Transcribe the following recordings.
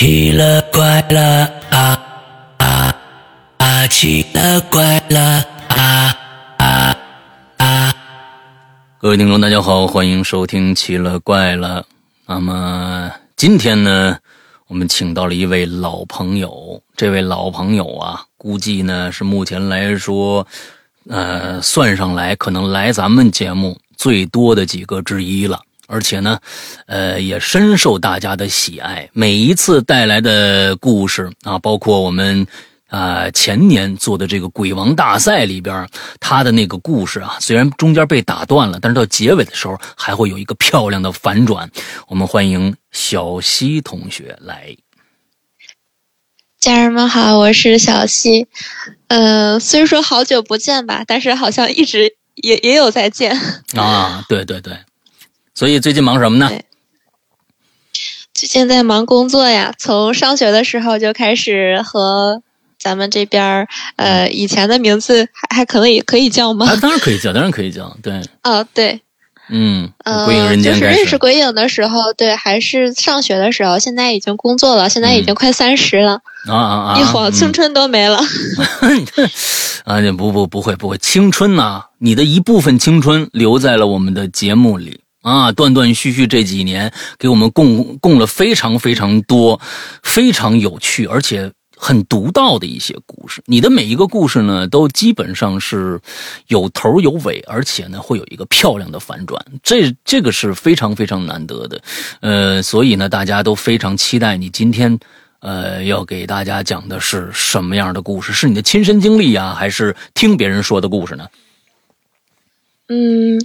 奇了怪了啊啊啊！奇了怪了啊啊啊！各位听众，大家好，欢迎收听《奇了怪了》。那么今天呢，我们请到了一位老朋友。这位老朋友啊，估计呢是目前来说，呃，算上来可能来咱们节目最多的几个之一了。而且呢，呃，也深受大家的喜爱。每一次带来的故事啊，包括我们啊前年做的这个鬼王大赛里边，他的那个故事啊，虽然中间被打断了，但是到结尾的时候还会有一个漂亮的反转。我们欢迎小西同学来。家人们好，我是小西。呃，虽说好久不见吧，但是好像一直也也有在见 啊。对对对。所以最近忙什么呢？最近在忙工作呀。从上学的时候就开始和咱们这边呃，以前的名字还还可能也可以叫吗？啊当然可以叫，当然可以叫。对。哦，对。嗯。鬼影人间就是认识鬼影的时候，对，还是上学的时候。现在已经工作了，现在已经快三十了。啊啊啊！一晃青春都没了。啊，不不不会不会，青春呐，你的一部分青春留在了我们的节目里。啊，断断续续这几年给我们供供了非常非常多、非常有趣而且很独到的一些故事。你的每一个故事呢，都基本上是有头有尾，而且呢会有一个漂亮的反转。这这个是非常非常难得的。呃，所以呢，大家都非常期待你今天呃要给大家讲的是什么样的故事？是你的亲身经历啊，还是听别人说的故事呢？嗯。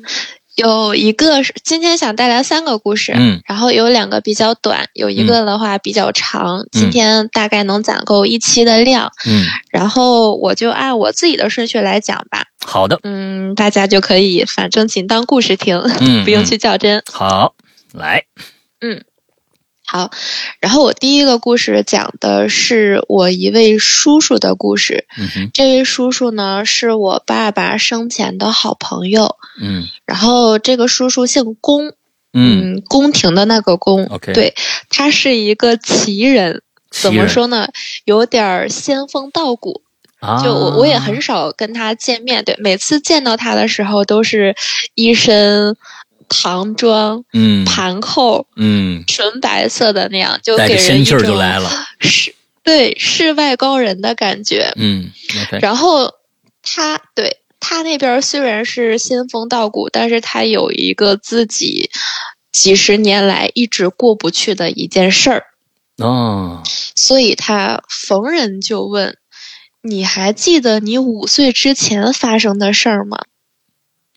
有一个是今天想带来三个故事，嗯，然后有两个比较短，有一个的话比较长，今天大概能攒够一期的量，嗯，然后我就按我自己的顺序来讲吧。好的，嗯，大家就可以反正仅当故事听，嗯，不用去较真。好，来，嗯。好，然后我第一个故事讲的是我一位叔叔的故事。嗯这位叔叔呢是我爸爸生前的好朋友。嗯，然后这个叔叔姓宫。嗯，宫廷的那个宫。OK，对，他是一个奇人。怎么说呢？有点仙风道骨。啊，就我我也很少跟他见面。对，每次见到他的时候都是一身。唐装，嗯，盘扣，嗯，纯白色的那样，就给人一种世 对世外高人的感觉，嗯。然后他对他那边虽然是仙风道骨，但是他有一个自己几十年来一直过不去的一件事儿哦，所以他逢人就问：“你还记得你五岁之前发生的事儿吗？”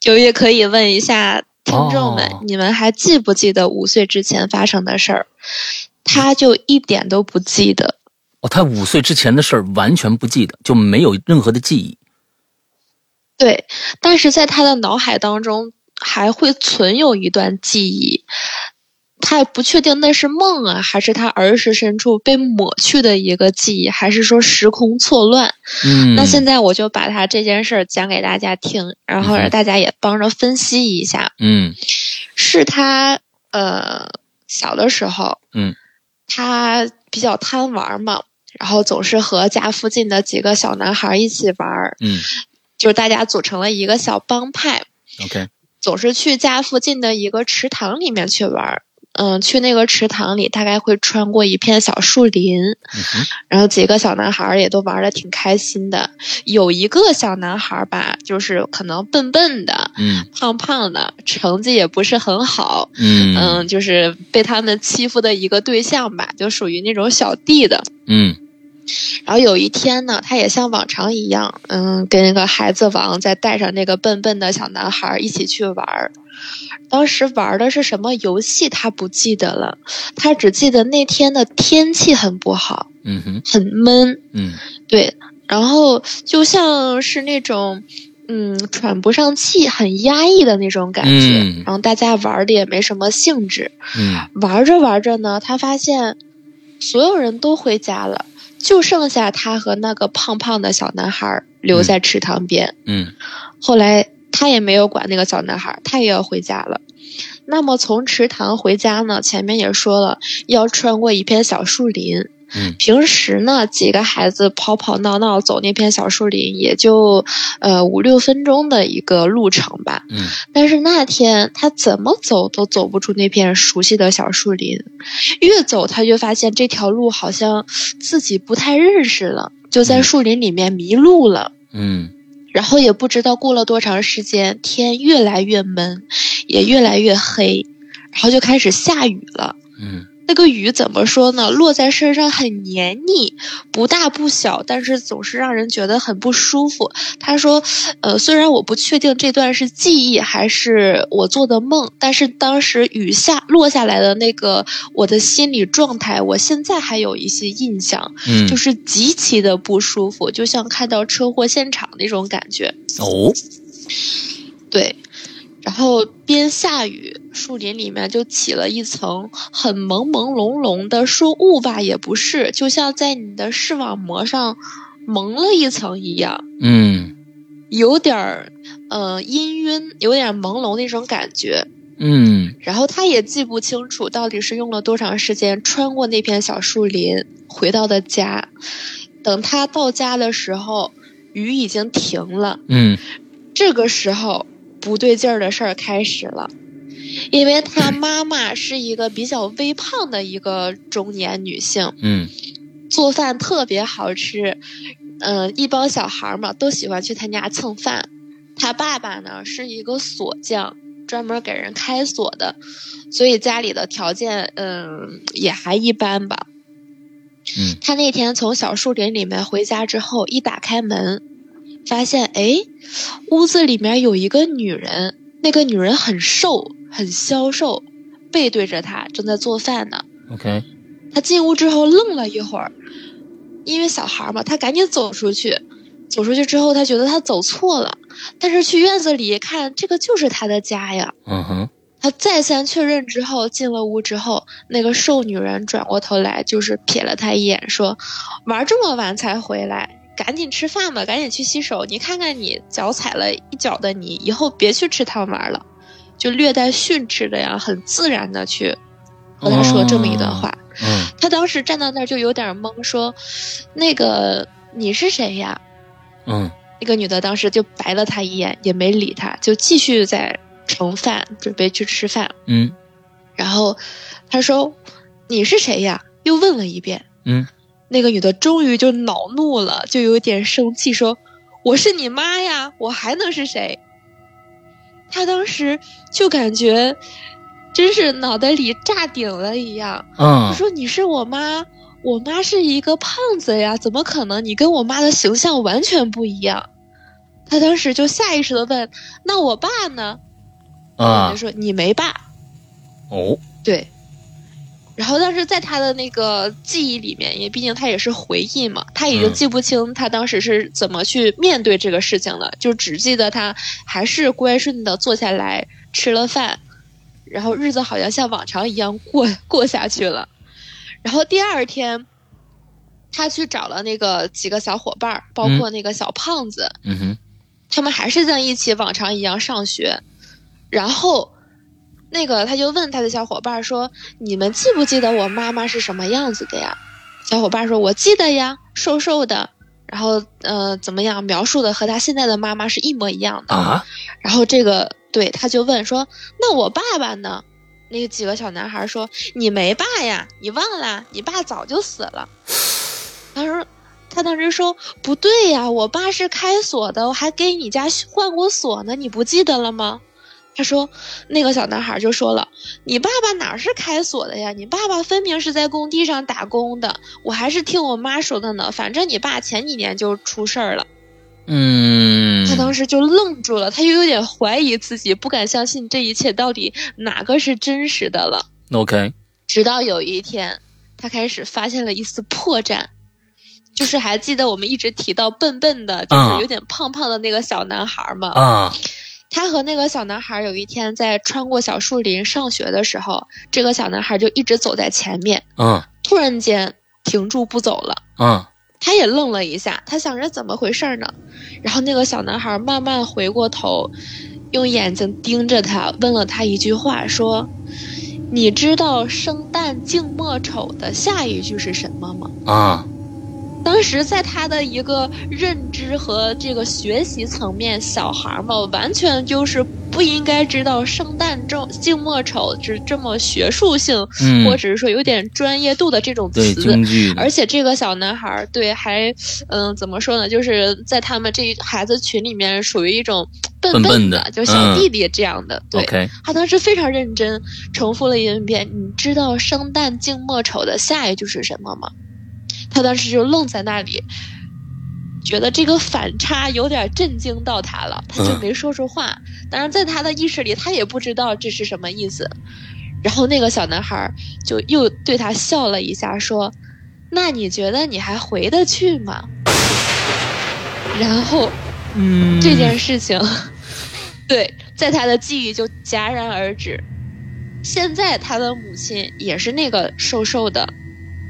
就也可以问一下。听众们，你们还记不记得五岁之前发生的事儿？他就一点都不记得。哦，他五岁之前的事儿完全不记得，就没有任何的记忆。对，但是在他的脑海当中还会存有一段记忆。他也不确定那是梦啊，还是他儿时深处被抹去的一个记忆，还是说时空错乱？嗯，那现在我就把他这件事儿讲给大家听，然后让大家也帮着分析一下。嗯，是他呃小的时候，嗯，他比较贪玩嘛，然后总是和家附近的几个小男孩一起玩，嗯，就是大家组成了一个小帮派。OK，总是去家附近的一个池塘里面去玩。嗯，去那个池塘里，大概会穿过一片小树林，然后几个小男孩也都玩的挺开心的。有一个小男孩吧，就是可能笨笨的，嗯，胖胖的，成绩也不是很好，嗯。嗯，就是被他们欺负的一个对象吧，就属于那种小弟的，嗯。然后有一天呢，他也像往常一样，嗯，跟那个孩子王再带上那个笨笨的小男孩一起去玩儿。当时玩的是什么游戏，他不记得了，他只记得那天的天气很不好，嗯哼，很闷，嗯，对，然后就像是那种，嗯，喘不上气，很压抑的那种感觉。然后大家玩的也没什么兴致，嗯，玩着玩着呢，他发现所有人都回家了。就剩下他和那个胖胖的小男孩留在池塘边。嗯，后来他也没有管那个小男孩，他也要回家了。那么从池塘回家呢，前面也说了要穿过一片小树林。嗯，平时呢，几个孩子跑跑闹闹走那片小树林，也就呃五六分钟的一个路程吧。嗯，但是那天他怎么走都走不出那片熟悉的小树林，越走他就发现这条路好像自己不太认识了，就在树林里面迷路了。嗯，然后也不知道过了多长时间，天越来越闷，也越来越黑，然后就开始下雨了。嗯。那个雨怎么说呢？落在身上很黏腻，不大不小，但是总是让人觉得很不舒服。他说：“呃，虽然我不确定这段是记忆还是我做的梦，但是当时雨下落下来的那个我的心理状态，我现在还有一些印象，嗯，就是极其的不舒服，就像看到车祸现场那种感觉。哦，对。”然后边下雨，树林里面就起了一层很朦朦胧胧的，说雾吧也不是，就像在你的视网膜上蒙了一层一样。嗯，有点儿呃氤氲，有点朦胧那种感觉。嗯，然后他也记不清楚到底是用了多长时间穿过那片小树林回到的家。等他到家的时候，雨已经停了。嗯，这个时候。不对劲儿的事儿开始了，因为他妈妈是一个比较微胖的一个中年女性，嗯，做饭特别好吃，嗯，一帮小孩嘛都喜欢去他家蹭饭。他爸爸呢是一个锁匠，专门给人开锁的，所以家里的条件嗯也还一般吧。嗯，他那天从小树林里面回家之后，一打开门。发现哎，屋子里面有一个女人，那个女人很瘦，很消瘦，背对着他，正在做饭呢。OK，他进屋之后愣了一会儿，因为小孩嘛，他赶紧走出去。走出去之后，他觉得他走错了，但是去院子里一看，这个就是他的家呀。嗯哼。他再三确认之后，进了屋之后，那个瘦女人转过头来，就是瞥了他一眼，说：“玩这么晚才回来。”赶紧吃饭吧，赶紧去洗手。你看看你脚踩了一脚的泥，以后别去池塘玩了。就略带训斥的呀，很自然的去和他说这么一段话。嗯，他当时站到那儿就有点懵，说：“那个你是谁呀？”嗯，那个女的当时就白了他一眼，也没理他，就继续在盛饭，准备去吃饭。嗯，然后他说：“你是谁呀？”又问了一遍。嗯。那个女的终于就恼怒了，就有点生气，说：“我是你妈呀，我还能是谁？”她当时就感觉，真是脑袋里炸顶了一样。嗯，她说：“你是我妈，我妈是一个胖子呀，怎么可能？你跟我妈的形象完全不一样。”他当时就下意识的问：“那我爸呢？”啊，说：“你没爸。”哦，对。然后，但是在他的那个记忆里面，因为毕竟他也是回忆嘛，他已经记不清他当时是怎么去面对这个事情的，就只记得他还是乖顺的坐下来吃了饭，然后日子好像像往常一样过 过下去了。然后第二天，他去找了那个几个小伙伴，包括那个小胖子，嗯哼，他们还是在一起往常一样上学，然后。那个，他就问他的小伙伴说：“你们记不记得我妈妈是什么样子的呀？”小伙伴说：“我记得呀，瘦瘦的，然后呃，怎么样？描述的和他现在的妈妈是一模一样的。”啊。然后这个对，他就问说：“那我爸爸呢？”那个几个小男孩说：“你没爸呀，你忘了？你爸早就死了。”他说：“他当时说不对呀，我爸是开锁的，我还给你家换过锁呢，你不记得了吗？”他说：“那个小男孩就说了，你爸爸哪是开锁的呀？你爸爸分明是在工地上打工的。我还是听我妈说的呢。反正你爸前几年就出事儿了。”嗯，他当时就愣住了，他又有点怀疑自己，不敢相信这一切到底哪个是真实的了。OK，直到有一天，他开始发现了一丝破绽，就是还记得我们一直提到笨笨的，就是有点胖胖的那个小男孩吗？啊。他和那个小男孩有一天在穿过小树林上学的时候，这个小男孩就一直走在前面。嗯，突然间停住不走了。嗯，他也愣了一下，他想着怎么回事呢？然后那个小男孩慢慢回过头，用眼睛盯着他，问了他一句话，说：“你知道‘生旦净末丑’的下一句是什么吗？”啊。当时在他的一个认知和这个学习层面，小孩嘛，完全就是不应该知道“生旦正净末丑”是这么学术性，或者是说有点专业度的这种词。而且这个小男孩对还嗯怎么说呢？就是在他们这孩子群里面属于一种笨笨的，就小弟弟这样的。对，他当时非常认真，重复了一遍：“你知道‘生旦净末丑’的下一句是什么吗？”他当时就愣在那里，觉得这个反差有点震惊到他了，他就没说出话。当然，在他的意识里，他也不知道这是什么意思。然后那个小男孩就又对他笑了一下，说：“那你觉得你还回得去吗？”然后，嗯，这件事情，对，在他的记忆就戛然而止。现在他的母亲也是那个瘦瘦的。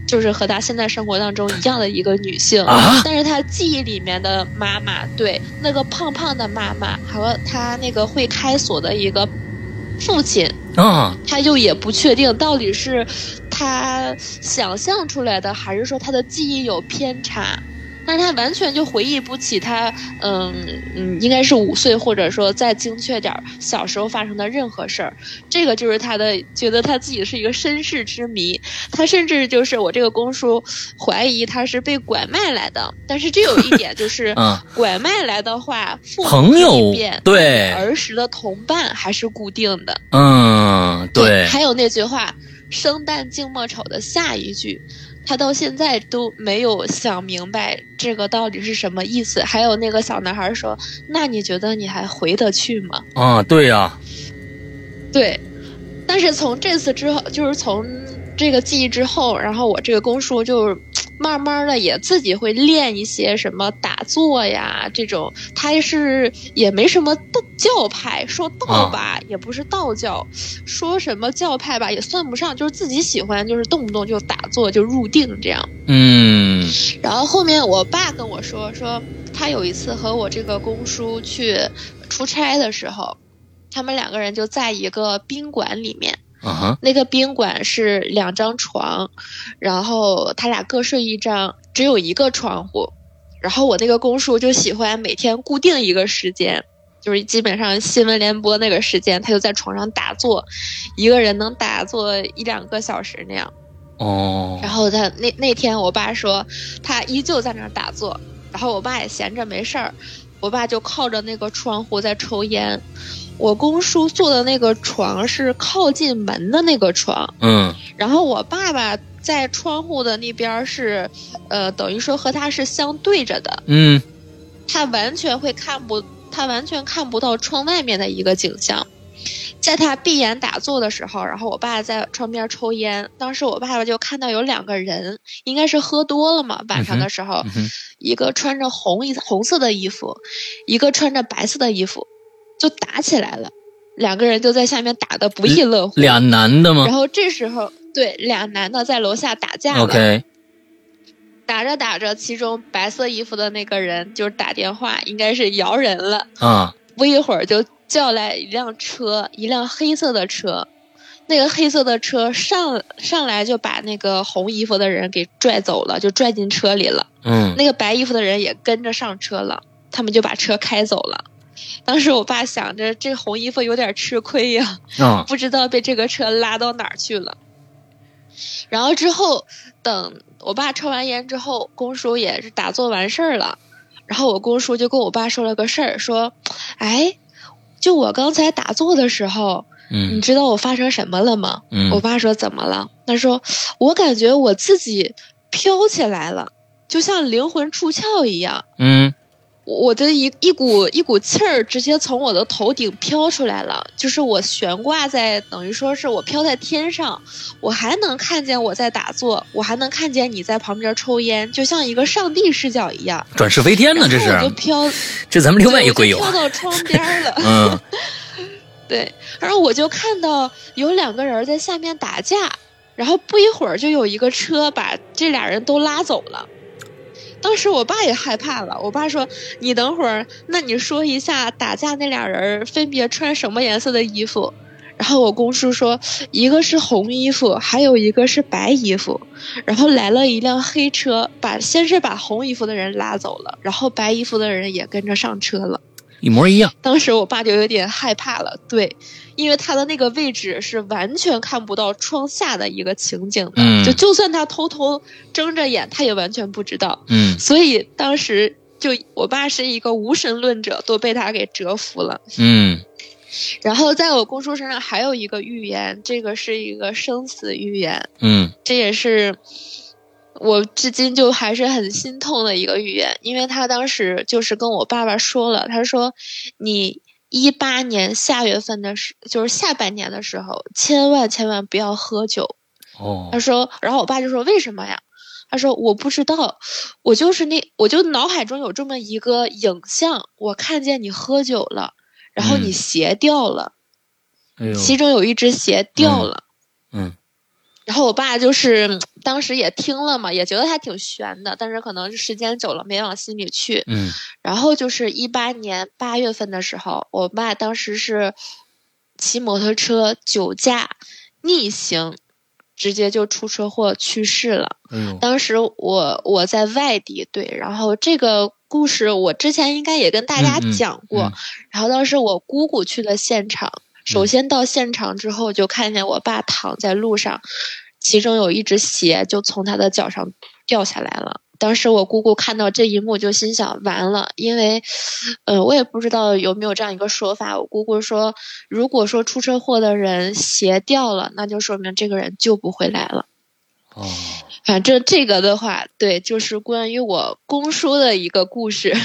就是和他现在生活当中一样的一个女性，但是她记忆里面的妈妈，对那个胖胖的妈妈和他那个会开锁的一个父亲，啊，他就也不确定到底是他想象出来的，还是说他的记忆有偏差。但是他完全就回忆不起他，嗯嗯，应该是五岁，或者说再精确点儿，小时候发生的任何事儿。这个就是他的觉得他自己是一个身世之谜。他甚至就是我这个公叔怀疑他是被拐卖来的。但是这有一点就是，拐卖来的话，朋友对儿时的同伴还是固定的。嗯，对。还有那句话“生旦净末丑”的下一句。他到现在都没有想明白这个到底是什么意思。还有那个小男孩说：“那你觉得你还回得去吗？”啊，对呀，对。但是从这次之后，就是从这个记忆之后，然后我这个公叔就。慢慢的也自己会练一些什么打坐呀，这种他是也没什么道教派，说道吧也不是道教，说什么教派吧也算不上，就是自己喜欢，就是动不动就打坐就入定这样。嗯，然后后面我爸跟我说，说他有一次和我这个公叔去出差的时候，他们两个人就在一个宾馆里面。那个宾馆是两张床，然后他俩各睡一张，只有一个窗户。然后我那个公叔就喜欢每天固定一个时间，就是基本上新闻联播那个时间，他就在床上打坐，一个人能打坐一两个小时那样。哦。然后他那那天我爸说他依旧在那儿打坐，然后我爸也闲着没事儿，我爸就靠着那个窗户在抽烟。我公叔坐的那个床是靠近门的那个床，嗯，然后我爸爸在窗户的那边是，呃，等于说和他是相对着的，嗯，他完全会看不，他完全看不到窗外面的一个景象。在他闭眼打坐的时候，然后我爸在窗边抽烟，当时我爸爸就看到有两个人，应该是喝多了嘛，晚上的时候，一个穿着红一红色的衣服，一个穿着白色的衣服。就打起来了，两个人就在下面打的不亦乐乎。俩男的吗？然后这时候，对，俩男的在楼下打架了。OK。打着打着，其中白色衣服的那个人就是打电话，应该是摇人了。啊。不一会儿就叫来一辆车，一辆黑色的车。那个黑色的车上上来就把那个红衣服的人给拽走了，就拽进车里了。嗯。那个白衣服的人也跟着上车了，他们就把车开走了。当时我爸想着，这红衣服有点吃亏呀，不知道被这个车拉到哪儿去了。然后之后，等我爸抽完烟之后，公叔也是打坐完事儿了。然后我公叔就跟我爸说了个事儿，说：“哎，就我刚才打坐的时候，你知道我发生什么了吗？”我爸说：“怎么了？”他说：“我感觉我自己飘起来了，就像灵魂出窍一样。”嗯。我的一一股一股气儿直接从我的头顶飘出来了，就是我悬挂在，等于说是我飘在天上，我还能看见我在打坐，我还能看见你在旁边抽烟，就像一个上帝视角一样，转世飞天呢，这是。我就飘，这咱们另外一个鬼友。飘到窗 边了。嗯。对，然后我就看到有两个人在下面打架，然后不一会儿就有一个车把这俩人都拉走了。当时我爸也害怕了，我爸说：“你等会儿，那你说一下打架那俩人分别穿什么颜色的衣服？”然后我公叔说：“一个是红衣服，还有一个是白衣服。”然后来了一辆黑车，把先是把红衣服的人拉走了，然后白衣服的人也跟着上车了。一模一样。当时我爸就有点害怕了，对，因为他的那个位置是完全看不到窗下的一个情景的，就就算他偷偷睁着眼，他也完全不知道。嗯，所以当时就我爸是一个无神论者，都被他给折服了。嗯，然后在我公叔身上还有一个预言，这个是一个生死预言。嗯，这也是。我至今就还是很心痛的一个预言，因为他当时就是跟我爸爸说了，他说：“你一八年下月份的时，就是下半年的时候，千万千万不要喝酒。”哦，他说，然后我爸就说：“为什么呀？”他说：“我不知道，我就是那，我就脑海中有这么一个影像，我看见你喝酒了，然后你鞋掉了，其中有一只鞋掉了。”嗯。然后我爸就是 当时也听了嘛，也觉得他挺悬的，但是可能时间久了没往心里去。嗯。然后就是一八年八月份的时候，我爸当时是骑摩托车酒驾逆行，直接就出车祸去世了。嗯。当时我我在外地，对，然后这个故事我之前应该也跟大家讲过。然后当时我姑姑去了现场。首先到现场之后，就看见我爸躺在路上，其中有一只鞋就从他的脚上掉下来了。当时我姑姑看到这一幕，就心想：完了，因为，呃，我也不知道有没有这样一个说法。我姑姑说，如果说出车祸的人鞋掉了，那就说明这个人救不回来了。哦，反正这个的话，对，就是关于我公叔的一个故事。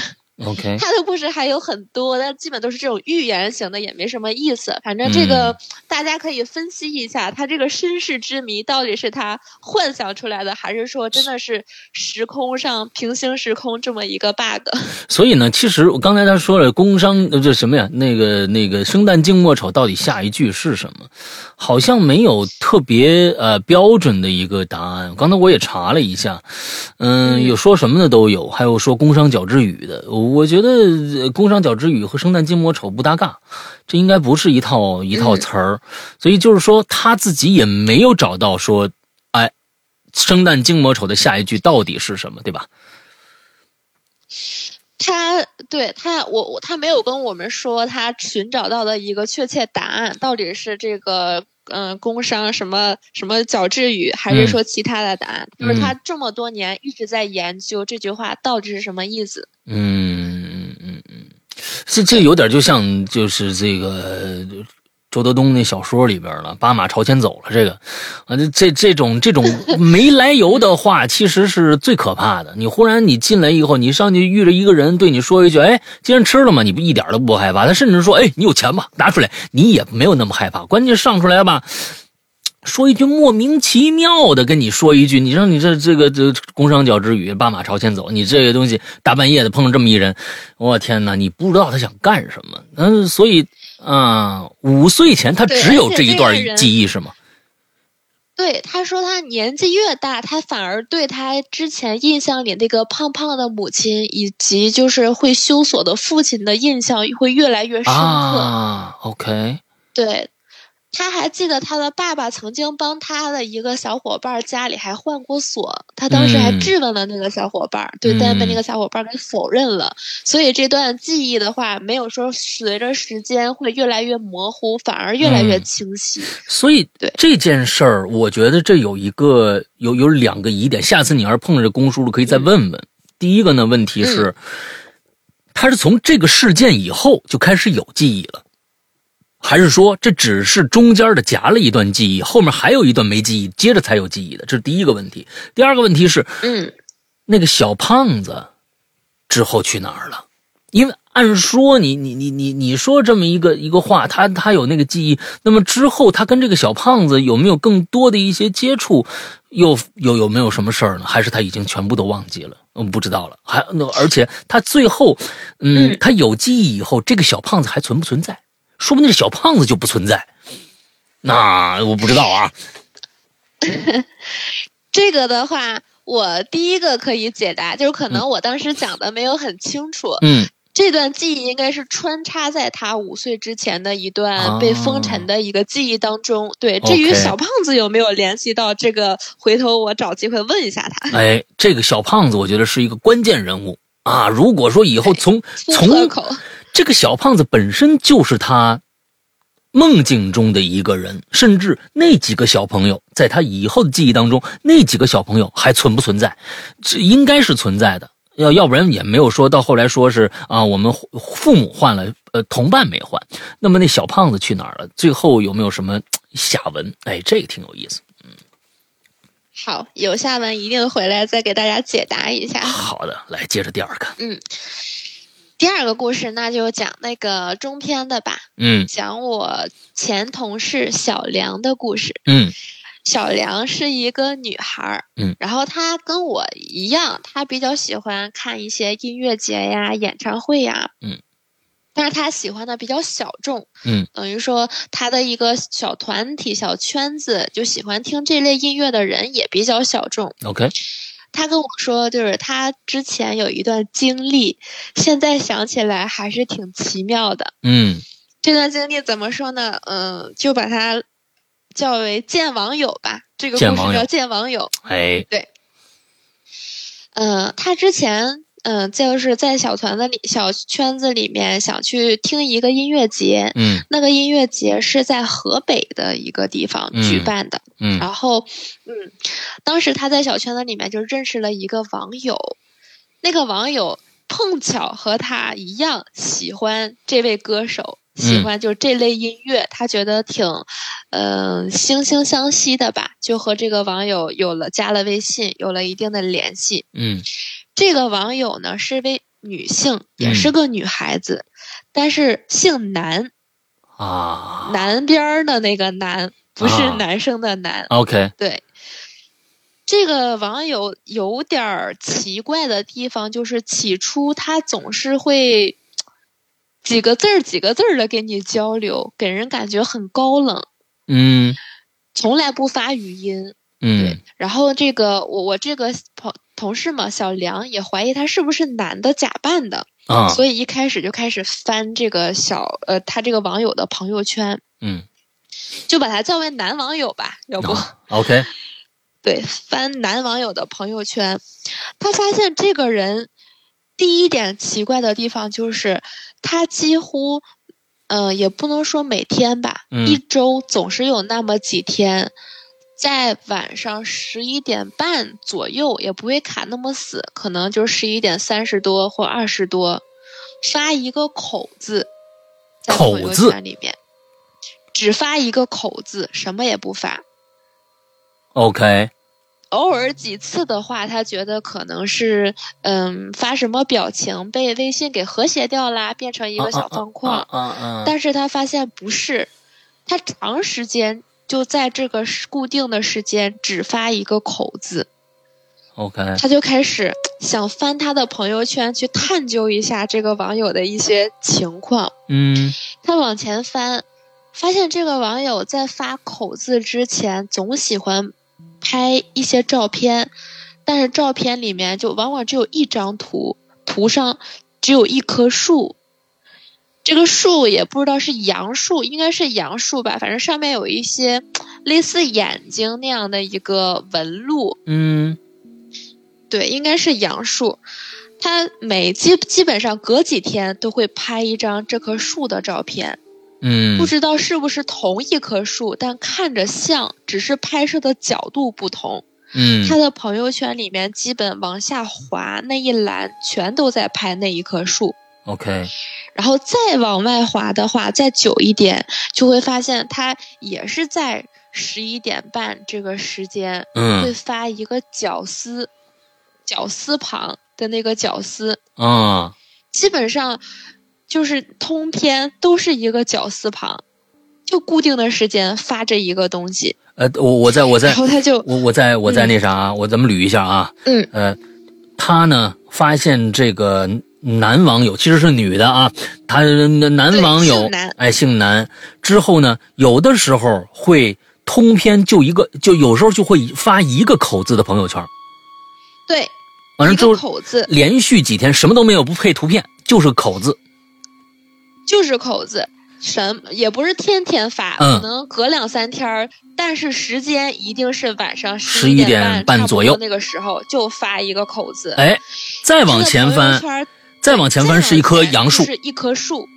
OK，他的故事还有很多，但基本都是这种寓言型的，也没什么意思。反正这个大家可以分析一下，他这个身世之谜到底是他幻想出来的，还是说真的是时空上平行时空这么一个 bug？所以呢，其实我刚才他说了，工商这什么呀？那个那个生旦净末丑到底下一句是什么？好像没有特别呃标准的一个答案。刚才我也查了一下，嗯，有说什么的都有，还有说工商角之语的。我觉得“工商角之语”和“生旦净末丑”不搭嘎，这应该不是一套一套词儿，所以就是说他自己也没有找到说，哎，“生旦净末丑”的下一句到底是什么，对吧？他对他，我我他没有跟我们说他寻找到的一个确切答案，到底是这个嗯“工伤什么什么角之语”，还是说其他的答案？就是他这么多年一直在研究这句话到底是什么意思。嗯嗯嗯嗯，这这有点就像就是这个周德东那小说里边了，八马朝前走了。这个啊，这这这种这种没来由的话，其实是最可怕的。你忽然你进来以后，你上去遇着一个人对你说一句：“哎，今天吃了吗？”你不一点都不害怕。他甚至说：“哎，你有钱吗？拿出来。”你也没有那么害怕。关键上出来吧。说一句莫名其妙的，跟你说一句，你说你这这个这工商角之语，八马朝前走，你这个东西大半夜的碰上这么一人，我天哪，你不知道他想干什么？嗯，所以啊，五岁前他只有这一段记忆是吗？对，他说他年纪越大，他反而对他之前印象里那个胖胖的母亲以及就是会修锁的父亲的印象会越来越深刻。啊，OK，对。他还记得他的爸爸曾经帮他的一个小伙伴家里还换过锁，他当时还质问了那个小伙伴，对，但被那个小伙伴给否认了。所以这段记忆的话，没有说随着时间会越来越模糊，反而越来越清晰。所以，对这件事儿，我觉得这有一个有有两个疑点。下次你要是碰着公叔了，可以再问问。第一个呢，问题是，他是从这个事件以后就开始有记忆了。还是说这只是中间的夹了一段记忆，后面还有一段没记忆，接着才有记忆的，这是第一个问题。第二个问题是，嗯，那个小胖子之后去哪儿了？因为按说你你你你你说这么一个一个话，他他有那个记忆，那么之后他跟这个小胖子有没有更多的一些接触？又又有没有什么事儿呢？还是他已经全部都忘记了？嗯，不知道了。还那而且他最后，嗯，他有记忆以后，这个小胖子还存不存在？说不定这小胖子就不存在，那我不知道啊。这个的话，我第一个可以解答，就是可能我当时讲的没有很清楚。嗯，这段记忆应该是穿插在他五岁之前的一段被封尘的一个记忆当中。对，至于小胖子有没有联系到这个，回头我找机会问一下他。哎，这个小胖子我觉得是一个关键人物啊！如果说以后从 从这个小胖子本身就是他。梦境中的一个人，甚至那几个小朋友，在他以后的记忆当中，那几个小朋友还存不存在？这应该是存在的，要要不然也没有说到后来说是啊，我们父母换了，呃，同伴没换，那么那小胖子去哪儿了？最后有没有什么下文？哎，这个挺有意思。嗯，好，有下文一定回来再给大家解答一下。好的，来接着第二个。嗯。第二个故事，那就讲那个中篇的吧。嗯，讲我前同事小梁的故事。嗯，小梁是一个女孩儿。嗯，然后她跟我一样，她比较喜欢看一些音乐节呀、演唱会呀。嗯，但是她喜欢的比较小众。嗯，等于说她的一个小团体、小圈子，就喜欢听这类音乐的人也比较小众。OK。他跟我说，就是他之前有一段经历，现在想起来还是挺奇妙的。嗯，这段经历怎么说呢？嗯，就把它叫为见网友吧。这个故事叫见网友。哎，对。嗯，他之前。嗯，就是在小团子里、小圈子里面想去听一个音乐节。嗯，那个音乐节是在河北的一个地方举办的。嗯，然后，嗯，当时他在小圈子里面就认识了一个网友，那个网友碰巧和他一样喜欢这位歌手，喜欢就这类音乐，他觉得挺，嗯，惺惺相惜的吧，就和这个网友有了加了微信，有了一定的联系。嗯。这个网友呢是位女性，也是个女孩子，但是姓南，啊，南边的那个南，不是男生的男。OK，对，这个网友有点奇怪的地方，就是起初他总是会几个字儿几个字儿的跟你交流，给人感觉很高冷。嗯，从来不发语音。嗯，然后这个我我这个朋。同事嘛，小梁也怀疑他是不是男的假扮的啊，所以一开始就开始翻这个小呃他这个网友的朋友圈，嗯，就把他叫为男网友吧，要不？OK，对，翻男网友的朋友圈，他发现这个人第一点奇怪的地方就是他几乎，嗯，也不能说每天吧，一周总是有那么几天。在晚上十一点半左右，也不会卡那么死，可能就十一点三十多或二十多，发一个口字，在朋友圈里面，只发一个口字，什么也不发。OK。偶尔几次的话，他觉得可能是嗯发什么表情被微信给和谐掉啦，变成一个小方框。嗯嗯。但是他发现不是，他长时间。就在这个固定的时间只发一个口字，OK，他就开始想翻他的朋友圈去探究一下这个网友的一些情况。嗯，他往前翻，发现这个网友在发口字之前总喜欢拍一些照片，但是照片里面就往往只有一张图，图上只有一棵树。这个树也不知道是杨树，应该是杨树吧，反正上面有一些类似眼睛那样的一个纹路。嗯，对，应该是杨树。他每基基本上隔几天都会拍一张这棵树的照片。嗯，不知道是不是同一棵树，但看着像，只是拍摄的角度不同。嗯，他的朋友圈里面基本往下滑那一栏全都在拍那一棵树。OK，然后再往外滑的话，再久一点，就会发现它也是在十一点半这个时间，嗯，会发一个绞丝，绞丝旁的那个绞丝，啊，基本上就是通篇都是一个绞丝旁，就固定的时间发这一个东西。呃，我我在我在，然后他就我我在我在那啥，我咱们捋一下啊，嗯，呃，他呢发现这个。男网友其实是女的啊，他男网友哎姓男，之后呢，有的时候会通篇就一个，就有时候就会发一个口字的朋友圈，对，完了之后口字，连续几天什么都没有，不配图片，就是口字，就是口字。什也不是天天发，可能隔两三天但是时间一定是晚上十一点半左右。那个时候就发一个口字。哎，再往前翻，再往前翻是一棵杨树，是一棵树。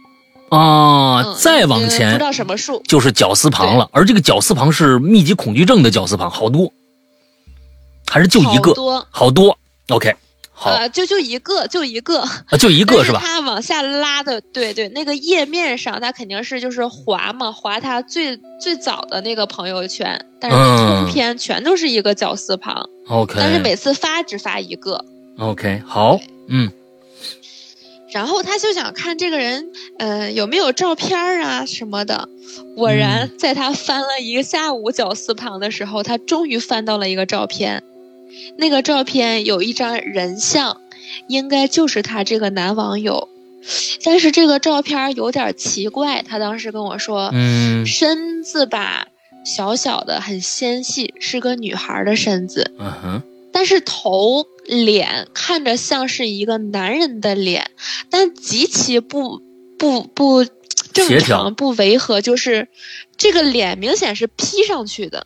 啊，再往前不知道什么树，就是绞丝旁了。而这个绞丝旁是密集恐惧症的绞丝旁，好多，还是就一个，好多。OK。啊，就就一个，就一个啊，就一个是吧？它往下拉的，对对，那个页面上，它肯定是就是划嘛，划它最最早的那个朋友圈，但是通篇全都是一个绞丝旁。OK，但是每次发只发一个。OK，好，嗯。然后他就想看这个人，呃，有没有照片啊什么的。果然，在他翻了一个下午绞丝旁的时候，他终于翻到了一个照片。那个照片有一张人像，应该就是他这个男网友，但是这个照片有点奇怪。他当时跟我说，嗯，身子吧小小的，很纤细，是个女孩的身子。嗯哼，但是头脸看着像是一个男人的脸，但极其不不不正常，不违和，就是这个脸明显是 P 上去的。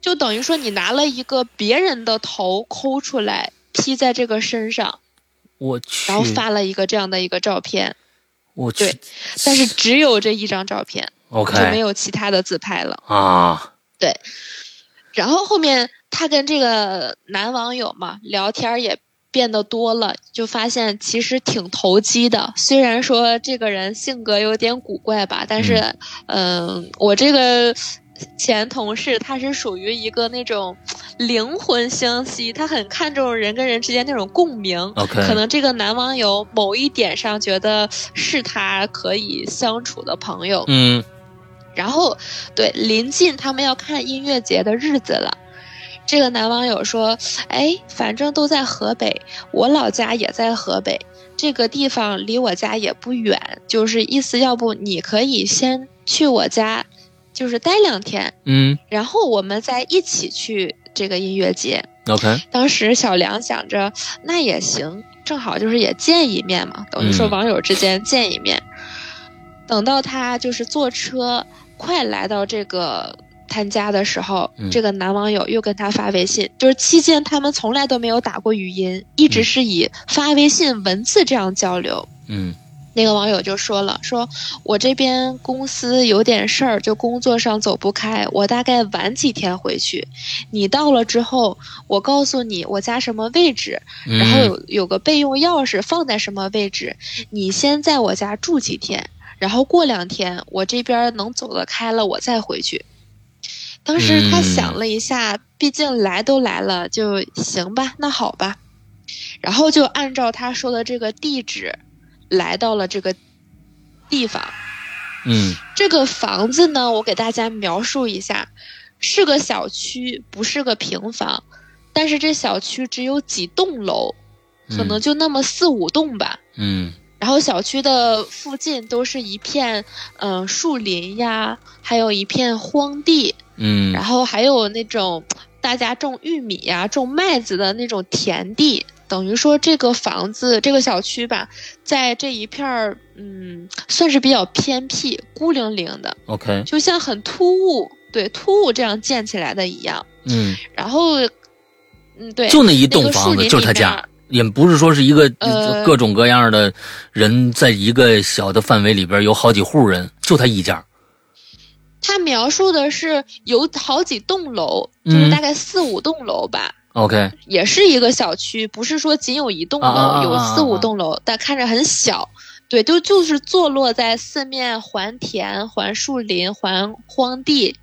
就等于说，你拿了一个别人的头抠出来 P 在这个身上，我去，然后发了一个这样的一个照片，我去，对，但是只有这一张照片，OK，就没有其他的自拍了啊。对，然后后面他跟这个男网友嘛聊天也变得多了，就发现其实挺投机的。虽然说这个人性格有点古怪吧，但是，嗯，我这个。前同事他是属于一个那种灵魂相吸，他很看重人跟人之间那种共鸣。OK，可能这个男网友某一点上觉得是他可以相处的朋友。嗯，然后对临近他们要看音乐节的日子了，这个男网友说：“哎，反正都在河北，我老家也在河北，这个地方离我家也不远，就是意思要不你可以先去我家。”就是待两天，嗯，然后我们再一起去这个音乐节。OK，当时小梁想着，那也行，正好就是也见一面嘛，等于说网友之间见一面。等到他就是坐车快来到这个他家的时候，这个男网友又跟他发微信，就是期间他们从来都没有打过语音，一直是以发微信文字这样交流。嗯。那个网友就说了：“说我这边公司有点事儿，就工作上走不开，我大概晚几天回去。你到了之后，我告诉你我家什么位置，然后有有个备用钥匙放在什么位置。你先在我家住几天，然后过两天我这边能走得开了，我再回去。”当时他想了一下，毕竟来都来了，就行吧，那好吧，然后就按照他说的这个地址。来到了这个地方，嗯，这个房子呢，我给大家描述一下，是个小区，不是个平房，但是这小区只有几栋楼，可能就那么四五栋吧，嗯，然后小区的附近都是一片嗯树林呀，还有一片荒地，嗯，然后还有那种 大家种玉米呀、种麦子的那种田地。等于说这个房子这个小区吧，在这一片儿，嗯，算是比较偏僻、孤零零的。OK，就像很突兀，对，突兀这样建起来的一样。嗯，然后，嗯，对，就那一栋房子，就是他家，也不是说是一个各种各样的人在一个小的范围里边有好几户人，就他一家。他描述的是有好几栋楼，就是大概四五栋楼吧。OK，也是一个小区，不是说仅有一栋楼，有四五栋楼，但看着很小。对，就就是坐落在四面环田、环树林、环荒地，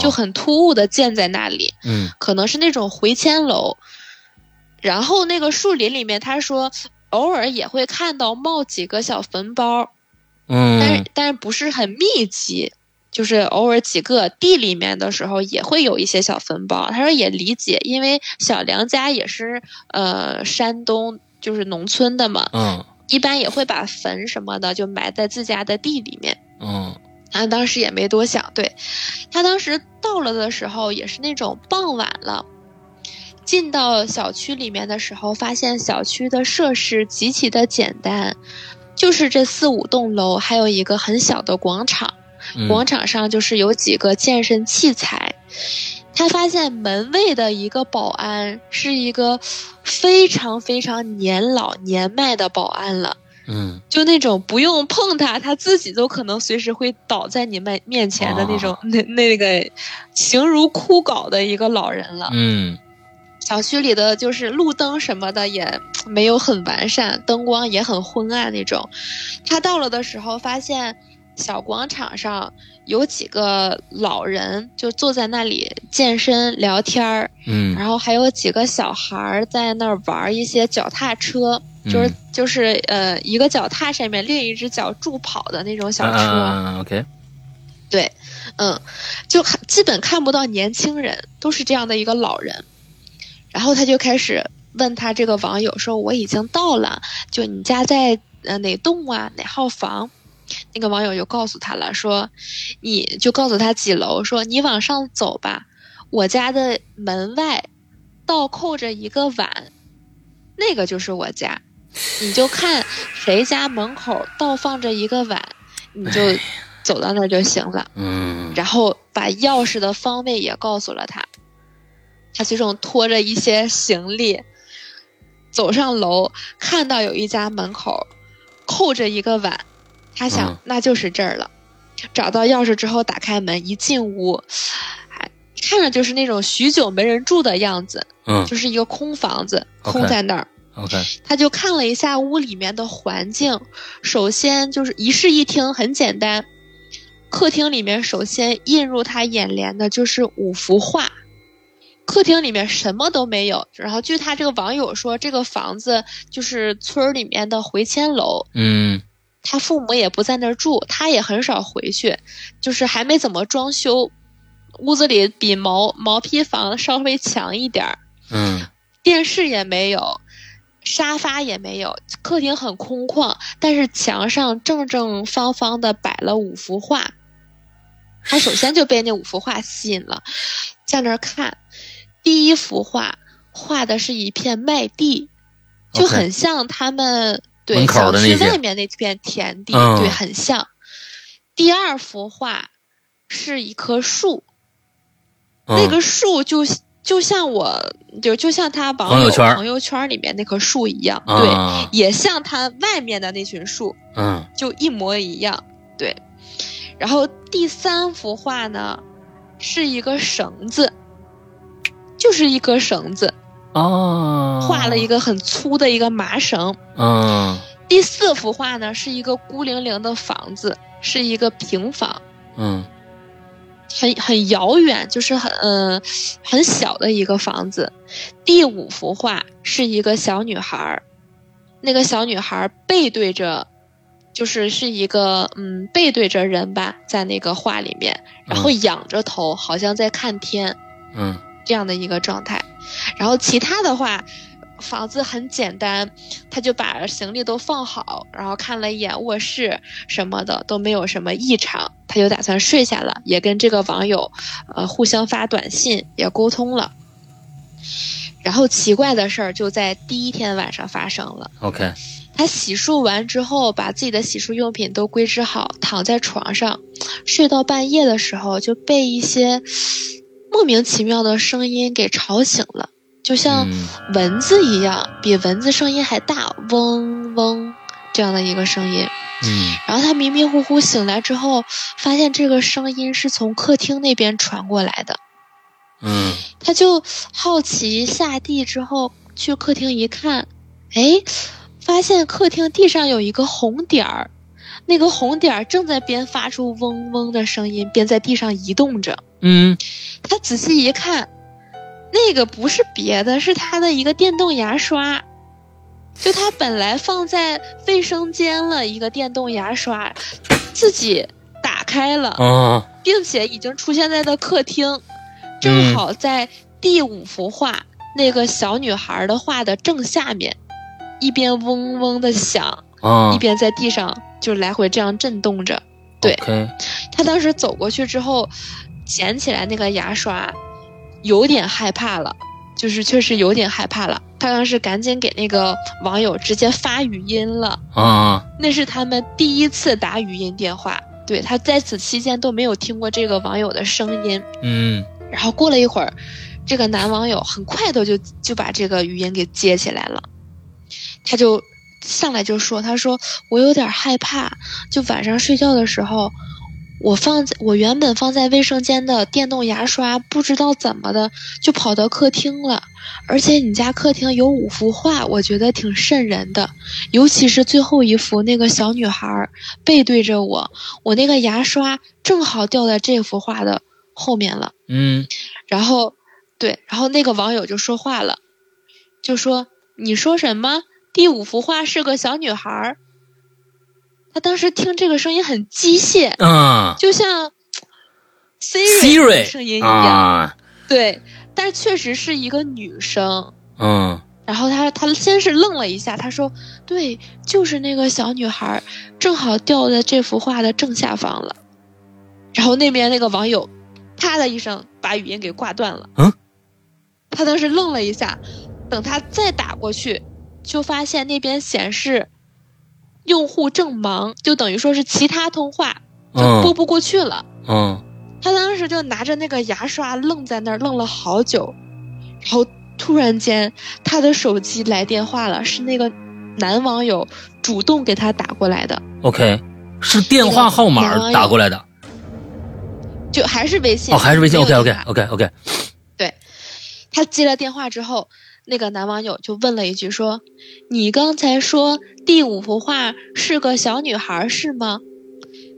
就很突兀的建在那里。嗯，可能是那种回迁楼。然后那个树林里面，他说偶尔也会看到冒几个小坟包，嗯，但是但是不是很密集。就是偶尔几个地里面的时候，也会有一些小坟包。他说也理解，因为小梁家也是呃山东，就是农村的嘛，嗯，一般也会把坟什么的就埋在自家的地里面，嗯，他当时也没多想。对他当时到了的时候，也是那种傍晚了，进到小区里面的时候，发现小区的设施极其的简单，就是这四五栋楼，还有一个很小的广场，广场上就是有几个健身器材。他发现门卫的一个保安是一个非常非常年老年迈的保安了。嗯，就那种不用碰他，他自己都可能随时会倒在你面面前的那种，那那个形如枯槁的一个老人了。嗯，小区里的就是路灯什么的也没有很完善，灯光也很昏暗那种。他到了的时候，发现小广场上有几个老人就坐在那里健身聊天儿，嗯，然后还有几个小孩儿在那儿玩一些脚踏车。就是就是呃，一个脚踏上面，另一只脚助跑的那种小车。OK，对，嗯，就基本看不到年轻人，都是这样的一个老人。然后他就开始问他这个网友说：“我已经到了，就你家在呃哪栋啊，哪号房？”那个网友就告诉他了，说：“你就告诉他几楼，说你往上走吧，我家的门外倒扣着一个碗，那个就是我家。”你就看谁家门口倒放着一个碗，你就走到那儿就行了。嗯，然后把钥匙的方位也告诉了他。他最终拖着一些行李走上楼，看到有一家门口扣着一个碗，他想那就是这儿了。找到钥匙之后，打开门一进屋，还看着就是那种许久没人住的样子。嗯，就是一个空房子，空在那儿。OK，他就看了一下屋里面的环境，首先就是一室一厅，很简单。客厅里面首先映入他眼帘的就是五幅画，客厅里面什么都没有。然后据他这个网友说，这个房子就是村里面的回迁楼。嗯，他父母也不在那儿住，他也很少回去，就是还没怎么装修，屋子里比毛毛坯房稍微强一点儿。嗯，电视也没有。沙发也没有，客厅很空旷，但是墙上正正方方的摆了五幅画。他首先就被那五幅画吸引了，在那儿看。第一幅画画的是一片麦地，就很像他们对小区外面那片田地，对，很像。第二幅画是一棵树，那个树就。就像我，就就像他网友朋友圈里面那棵树一样，对，也像他外面的那群树，嗯，就一模一样，对。然后第三幅画呢，是一个绳子，就是一根绳子，哦，画了一个很粗的一个麻绳，嗯。第四幅画呢，是一个孤零零的房子，是一个平房，嗯。很很遥远，就是很嗯很小的一个房子。第五幅画是一个小女孩儿，那个小女孩背对着，就是是一个嗯背对着人吧，在那个画里面，然后仰着头，好像在看天，嗯，这样的一个状态。然后其他的话。房子很简单，他就把行李都放好，然后看了一眼卧室什么的都没有什么异常，他就打算睡下了，也跟这个网友，呃，互相发短信也沟通了。然后奇怪的事儿就在第一天晚上发生了。OK，他洗漱完之后，把自己的洗漱用品都归置好，躺在床上，睡到半夜的时候就被一些莫名其妙的声音给吵醒了。就像蚊子一样，比蚊子声音还大，嗡嗡这样的一个声音。嗯，然后他迷迷糊糊醒来之后，发现这个声音是从客厅那边传过来的。嗯，他就好奇下地之后去客厅一看，哎，发现客厅地上有一个红点儿，那个红点儿正在边发出嗡嗡的声音，边在地上移动着。嗯，他仔细一看。那个不是别的，是他的一个电动牙刷，就他本来放在卫生间了一个电动牙刷，自己打开了，并且已经出现在了客厅，正好在第五幅画那个小女孩的画的正下面，一边嗡嗡的响，一边在地上就来回这样震动着。对，他当时走过去之后，捡起来那个牙刷。有点害怕了，就是确实有点害怕了。他当时赶紧给那个网友直接发语音了啊，那是他们第一次打语音电话。对他在此期间都没有听过这个网友的声音。嗯，然后过了一会儿，这个男网友很快的就就把这个语音给接起来了，他就上来就说：“他说我有点害怕，就晚上睡觉的时候。”我放在我原本放在卫生间的电动牙刷，不知道怎么的就跑到客厅了。而且你家客厅有五幅画，我觉得挺瘆人的，尤其是最后一幅那个小女孩背对着我，我那个牙刷正好掉在这幅画的后面了。嗯，然后，对，然后那个网友就说话了，就说：“你说什么？第五幅画是个小女孩？”他当时听这个声音很机械，嗯，就像 Siri 声音一样，对，但是确实是一个女生，嗯。然后他他先是愣了一下，他说：“对，就是那个小女孩，正好掉在这幅画的正下方了。”然后那边那个网友，啪的一声把语音给挂断了。嗯，他当时愣了一下，等他再打过去，就发现那边显示。用户正忙，就等于说是其他通话就拨不过去了。嗯，他当时就拿着那个牙刷愣在那儿，愣了好久，然后突然间他的手机来电话了，是那个男网友主动给他打过来的。OK，是电话号码打过来的，就还是微信哦，还是微信。OK OK OK OK，对，他接了电话之后。那个男网友就问了一句说：“你刚才说第五幅画是个小女孩是吗？”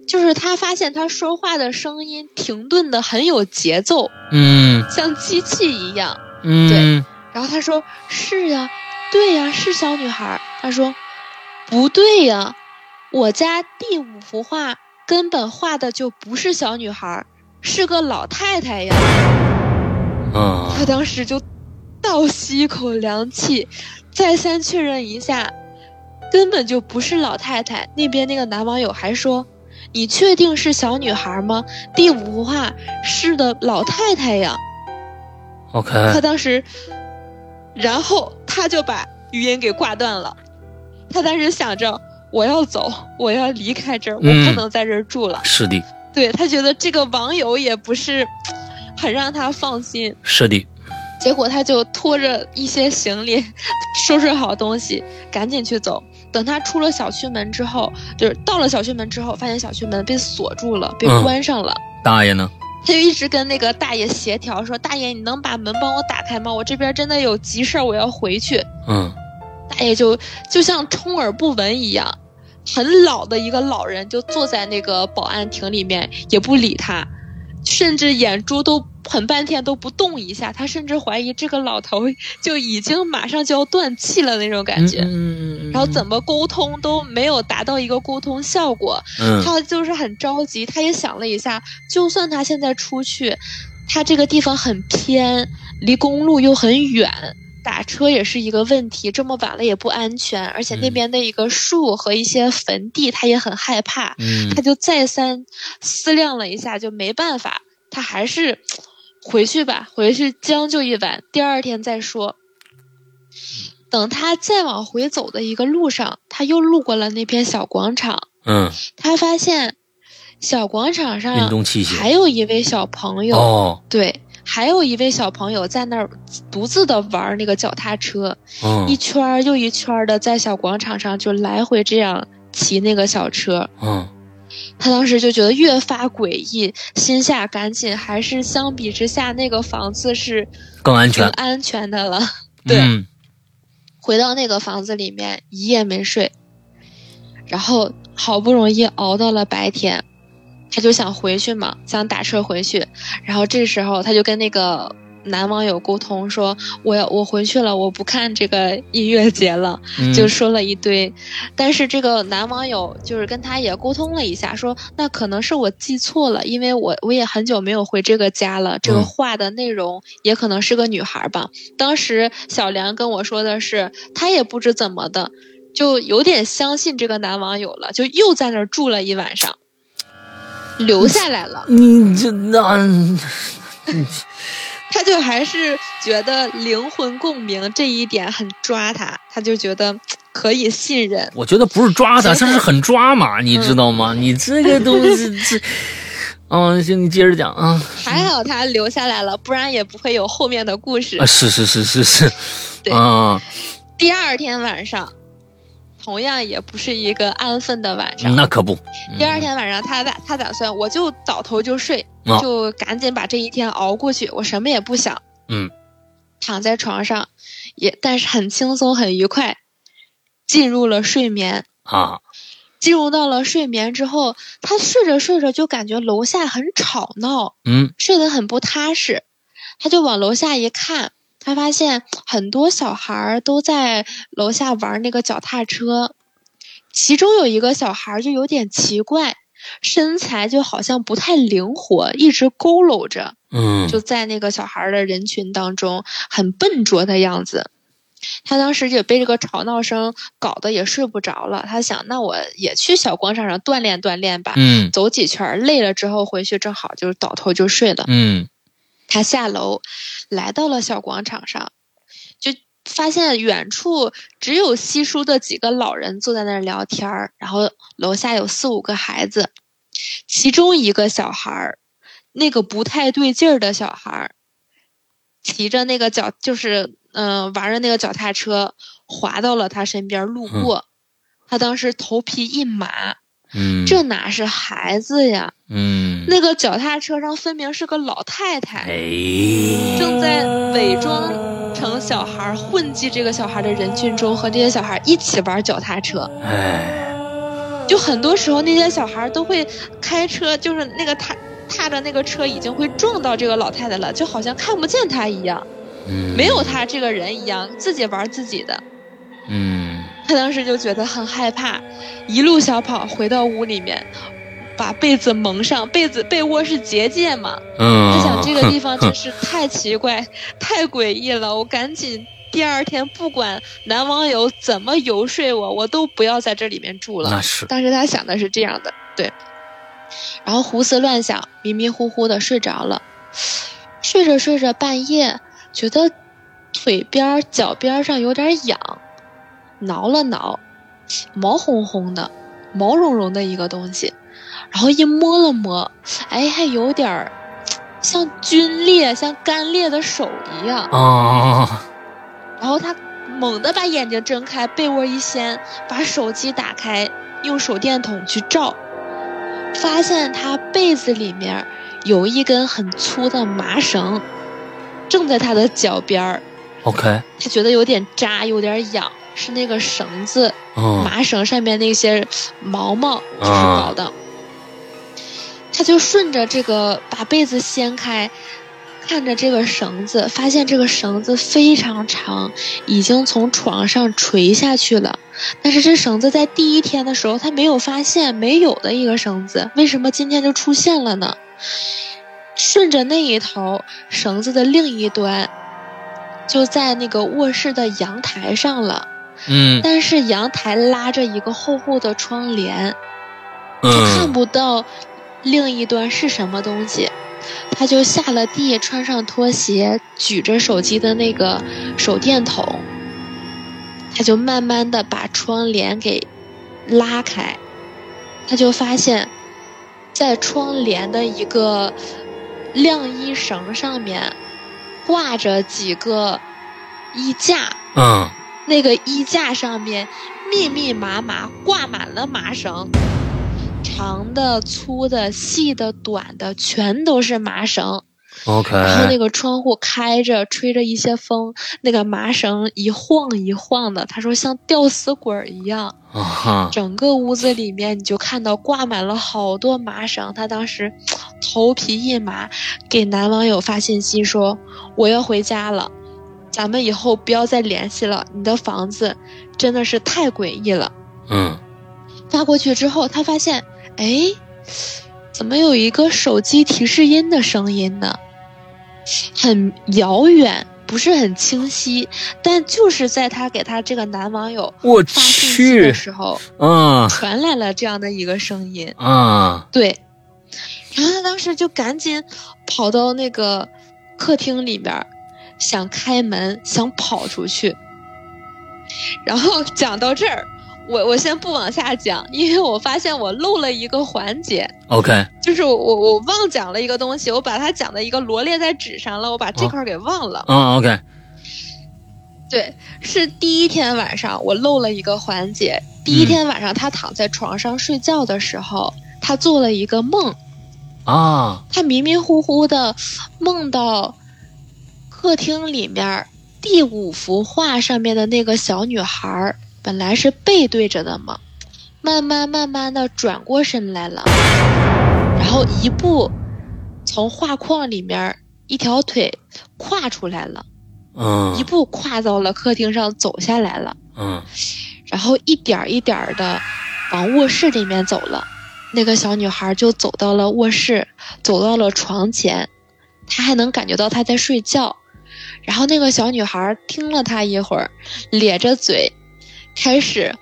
就是他发现他说话的声音停顿的很有节奏，嗯，像机器一样，嗯，对。然后他说：“是呀，对呀，是小女孩。”他说：“不对呀，我家第五幅画根本画的就不是小女孩，是个老太太呀。”啊，他当时就。倒吸一口凉气，再三确认一下，根本就不是老太太。那边那个男网友还说：“你确定是小女孩吗？”第五幅画是的，老太太呀。OK。他当时，然后他就把语音给挂断了。他当时想着：“我要走，我要离开这儿，我不能在这儿住了。”是的。对他觉得这个网友也不是 很让他放心。是的。结果他就拖着一些行李，收拾好东西，赶紧去走。等他出了小区门之后，就是到了小区门之后，发现小区门被锁住了，被关上了。大爷呢？他就一直跟那个大爷协调，说：“大爷，你能把门帮我打开吗？我这边真的有急事儿，我要回去。”嗯，大爷就就像充耳不闻一样，很老的一个老人就坐在那个保安亭里面，也不理他，甚至眼珠都。很半天都不动一下，他甚至怀疑这个老头就已经马上就要断气了那种感觉。嗯然后怎么沟通都没有达到一个沟通效果。嗯。他就是很着急，他也想了一下，就算他现在出去，他这个地方很偏，离公路又很远，打车也是一个问题。这么晚了也不安全，而且那边的一个树和一些坟地，他也很害怕。嗯。他就再三思量了一下，就没办法，他还是。回去吧，回去将就一晚，第二天再说。等他再往回走的一个路上，他又路过了那片小广场。嗯，他发现小广场上运动器械还有一位小朋友。哦，对，还有一位小朋友在那儿独自的玩那个脚踏车，一圈又一圈的在小广场上就来回这样骑那个小车。嗯。他当时就觉得越发诡异，心下赶紧还是相比之下那个房子是更安全、更安全的了。对，回到那个房子里面一夜没睡，然后好不容易熬到了白天，他就想回去嘛，想打车回去，然后这时候他就跟那个。男网友沟通说：“我要我回去了，我不看这个音乐节了。”就说了一堆，但是这个男网友就是跟他也沟通了一下，说：“那可能是我记错了，因为我我也很久没有回这个家了。这个话的内容也可能是个女孩吧。”当时小梁跟我说的是，他也不知怎么的，就有点相信这个男网友了，就又在那儿住了一晚上，留下来了。你这那。他就还是觉得灵魂共鸣这一点很抓他，他就觉得可以信任。我觉得不是抓他，这是很抓马，你知道吗？你这个东西这，嗯，行，你接着讲啊。还好他留下来了，不然也不会有后面的故事。啊，是是是是是，对啊，第二天晚上。同样也不是一个安分的晚上，那可不。第二天晚上，他打他打算，我就倒头就睡，就赶紧把这一天熬过去，我什么也不想。嗯，躺在床上，也但是很轻松很愉快，进入了睡眠啊。进入到了睡眠之后，他睡着睡着就感觉楼下很吵闹，嗯，睡得很不踏实，他就往楼下一看。他发现很多小孩儿都在楼下玩那个脚踏车，其中有一个小孩就有点奇怪，身材就好像不太灵活，一直佝偻着，嗯，就在那个小孩的人群当中很笨拙的样子。他当时也被这个吵闹声搞得也睡不着了，他想，那我也去小广场上锻炼锻炼吧，嗯，走几圈累了之后回去正好就倒头就睡了，嗯。他下楼，来到了小广场上，就发现远处只有稀疏的几个老人坐在那儿聊天儿，然后楼下有四五个孩子，其中一个小孩儿，那个不太对劲儿的小孩儿，骑着那个脚就是嗯玩着那个脚踏车，滑到了他身边路过，他当时头皮一麻。嗯，这哪是孩子呀？嗯，那个脚踏车上分明是个老太太，哎，正在伪装成小孩，混迹这个小孩的人群中，和这些小孩一起玩脚踏车。哎，就很多时候那些小孩都会开车，就是那个踏踏着那个车已经会撞到这个老太太了，就好像看不见她一样，嗯，没有她这个人一样，自己玩自己的。嗯。他当时就觉得很害怕，一路小跑回到屋里面，把被子蒙上。被子被窝是结界嘛？嗯。他想这个地方真是太奇怪、太诡异了。我赶紧第二天不管男网友怎么游说我，我都不要在这里面住了。那是。当时他想的是这样的，对。然后胡思乱想，迷迷糊糊的睡着了。睡着睡着，半夜觉得腿边、脚边上有点痒。挠了挠，毛烘烘的、毛茸茸的一个东西，然后一摸了摸，哎，还有点儿像皲裂、像干裂的手一样。啊！然后他猛地把眼睛睁开，被窝一掀，把手机打开，用手电筒去照，发现他被子里面有一根很粗的麻绳，正在他的脚边儿。OK，他觉得有点扎，有点痒。是那个绳子，麻绳上面那些毛毛就是搞的。他就顺着这个把被子掀开，看着这个绳子，发现这个绳子非常长，已经从床上垂下去了。但是这绳子在第一天的时候他没有发现，没有的一个绳子，为什么今天就出现了呢？顺着那一头绳子的另一端，就在那个卧室的阳台上了。嗯，但是阳台拉着一个厚厚的窗帘，他看不到另一端是什么东西，他就下了地，穿上拖鞋，举着手机的那个手电筒，他就慢慢的把窗帘给拉开，他就发现，在窗帘的一个晾衣绳上面挂着几个衣架，嗯。那个衣架上面密密麻麻挂满了麻绳，长的、粗的、细的、短的，全都是麻绳。OK。然后那个窗户开着，吹着一些风，那个麻绳一晃一晃的，他说像吊死鬼一样。啊整个屋子里面，你就看到挂满了好多麻绳。他当时头皮一麻，给男网友发信息说：“我要回家了。”咱们以后不要再联系了。你的房子真的是太诡异了。嗯，发过去之后，他发现，哎，怎么有一个手机提示音的声音呢？很遥远，不是很清晰，但就是在他给他这个男网友发信息的时候，嗯，传来了这样的一个声音。啊，对。然后他当时就赶紧跑到那个。客厅里边，想开门，想跑出去。然后讲到这儿，我我先不往下讲，因为我发现我漏了一个环节。OK，就是我我忘讲了一个东西，我把它讲的一个罗列在纸上了，我把这块给忘了。嗯，OK。对，是第一天晚上我漏了一个环节。第一天晚上他躺在床上睡觉的时候，他做了一个梦。啊。他迷迷糊糊的梦到客厅里面。第五幅画上面的那个小女孩本来是背对着的嘛，慢慢慢慢的转过身来了，然后一步从画框里面一条腿跨出来了，嗯，一步跨到了客厅上走下来了，嗯，然后一点一点的往卧室里面走了，那个小女孩就走到了卧室，走到了床前，她还能感觉到她在睡觉。然后那个小女孩听了他一会儿，咧着嘴，开始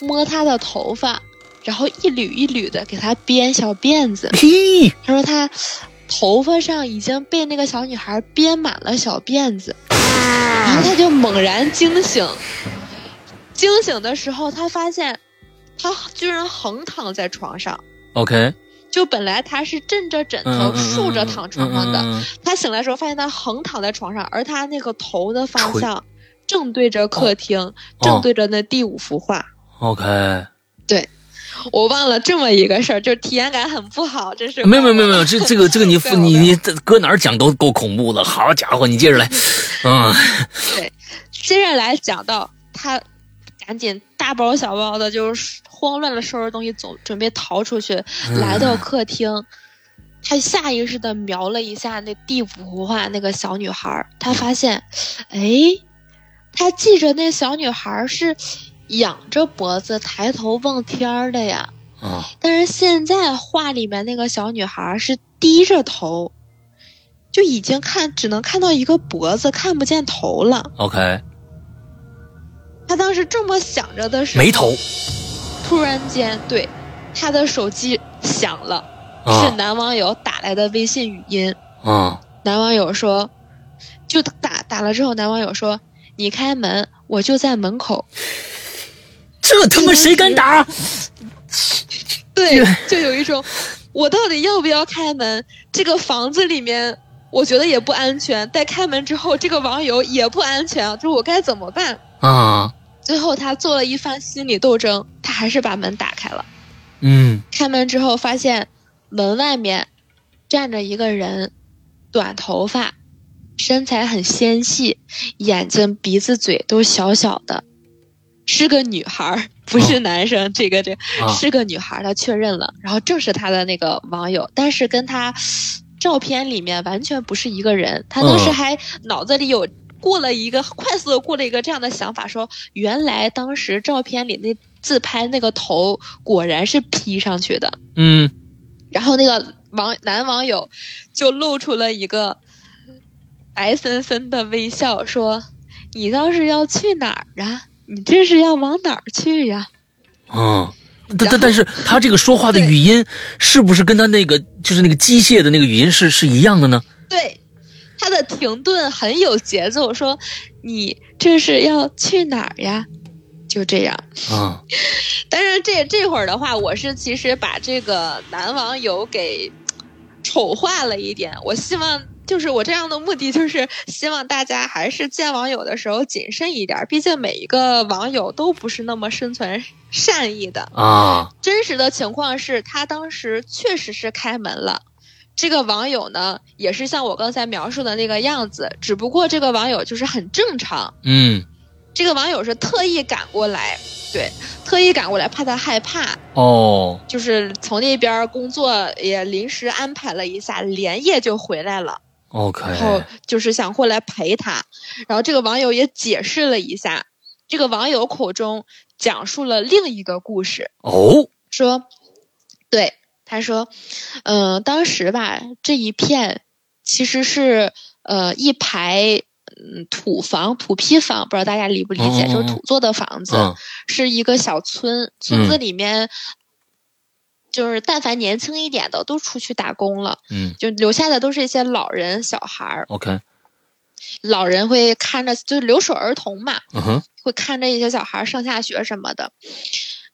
摸他的头发，然后一缕一缕的给他编小辫子。他说他头发上已经被那个小女孩编满了小辫子，然后他就猛然惊醒。惊醒的时候，他发现他居然横躺在床上。OK。就本来他是枕着枕头竖着躺床上的，他醒来的时候发现他横躺在床上，而他那个头的方向正对着客厅，正对着那第五幅画。OK，对，我忘了这么一个事儿，就是体验感很不好，这是。没有没有没有没有，这 这个这个你你你搁哪儿讲都够恐怖的，好家伙，你接着来，嗯，对，接着来讲到他。赶紧大包小包的，就是慌乱的收拾东西，走准备逃出去。来到客厅，他下意识的瞄了一下那第五幅画那个小女孩，他发现，哎，他记着那小女孩是仰着脖子抬头望天的呀。但是现在画里面那个小女孩是低着头，就已经看只能看到一个脖子，看不见头了。OK。他当时这么想着的时候，没头。突然间，对他的手机响了，是男网友打来的微信语音。啊，男网友说，就打打了之后，男网友说：“你开门，我就在门口。”这他妈谁敢打？对，就有一种，我到底要不要开门？这个房子里面，我觉得也不安全。在开门之后，这个网友也不安全，就我该怎么办？啊。最后，他做了一番心理斗争，他还是把门打开了。嗯，开门之后发现门外面站着一个人，短头发，身材很纤细，眼睛、鼻子、嘴都小小的，是个女孩，不是男生。这个这是个女孩，他确认了，然后正是他的那个网友，但是跟他照片里面完全不是一个人。他当时还脑子里有。过了一个快速的过了一个这样的想法，说原来当时照片里那自拍那个头果然是 P 上去的。嗯，然后那个网男网友就露出了一个白森森的微笑，说：“你倒是要去哪儿啊？你这是要往哪儿去呀？”嗯，但但但是他这个说话的语音是不是跟他那个就是那个机械的那个语音是是一样的呢？对。他的停顿很有节奏，说：“你这是要去哪儿呀？”就这样。啊。但是这这会儿的话，我是其实把这个男网友给丑化了一点。我希望就是我这样的目的，就是希望大家还是见网友的时候谨慎一点。毕竟每一个网友都不是那么生存善意的啊。真实的情况是他当时确实是开门了。这个网友呢，也是像我刚才描述的那个样子，只不过这个网友就是很正常。嗯，这个网友是特意赶过来，对，特意赶过来，怕他害怕。哦，就是从那边工作也临时安排了一下，连夜就回来了。OK，然后就是想过来陪他，然后这个网友也解释了一下，这个网友口中讲述了另一个故事。哦，说，对。他说：“嗯，当时吧，这一片其实是呃一排嗯土房、土坯房，不知道大家理不理解，就是土做的房子，是一个小村，村子里面就是但凡年轻一点的都出去打工了，嗯，就留下的都是一些老人小孩儿。OK，老人会看着，就是留守儿童嘛，嗯哼，会看着一些小孩儿上下学什么的。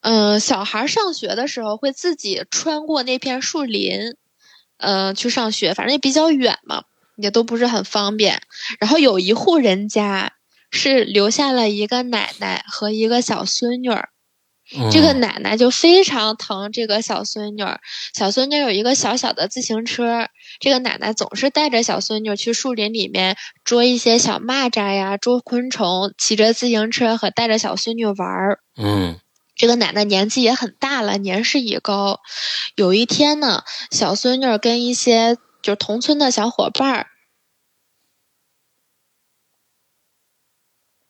嗯、小孩儿上学的时候会自己穿过那片树林，嗯、去上学，反正也比较远嘛，也都不是很方便。然后有一户人家是留下了一个奶奶和一个小孙女儿，这个嗯奶奶就非常疼这个小孙女儿，小孙女儿有一个小小的自行车，这个奶奶总是带着小孙女儿去树林里面捉一些小蚂蚱呀，捉昆虫，骑着自行车和带着小孙女玩儿。嗯这个奶奶年纪也很大了，年事已高。有一天呢，小孙女儿跟一些就是同村的小伙伴儿，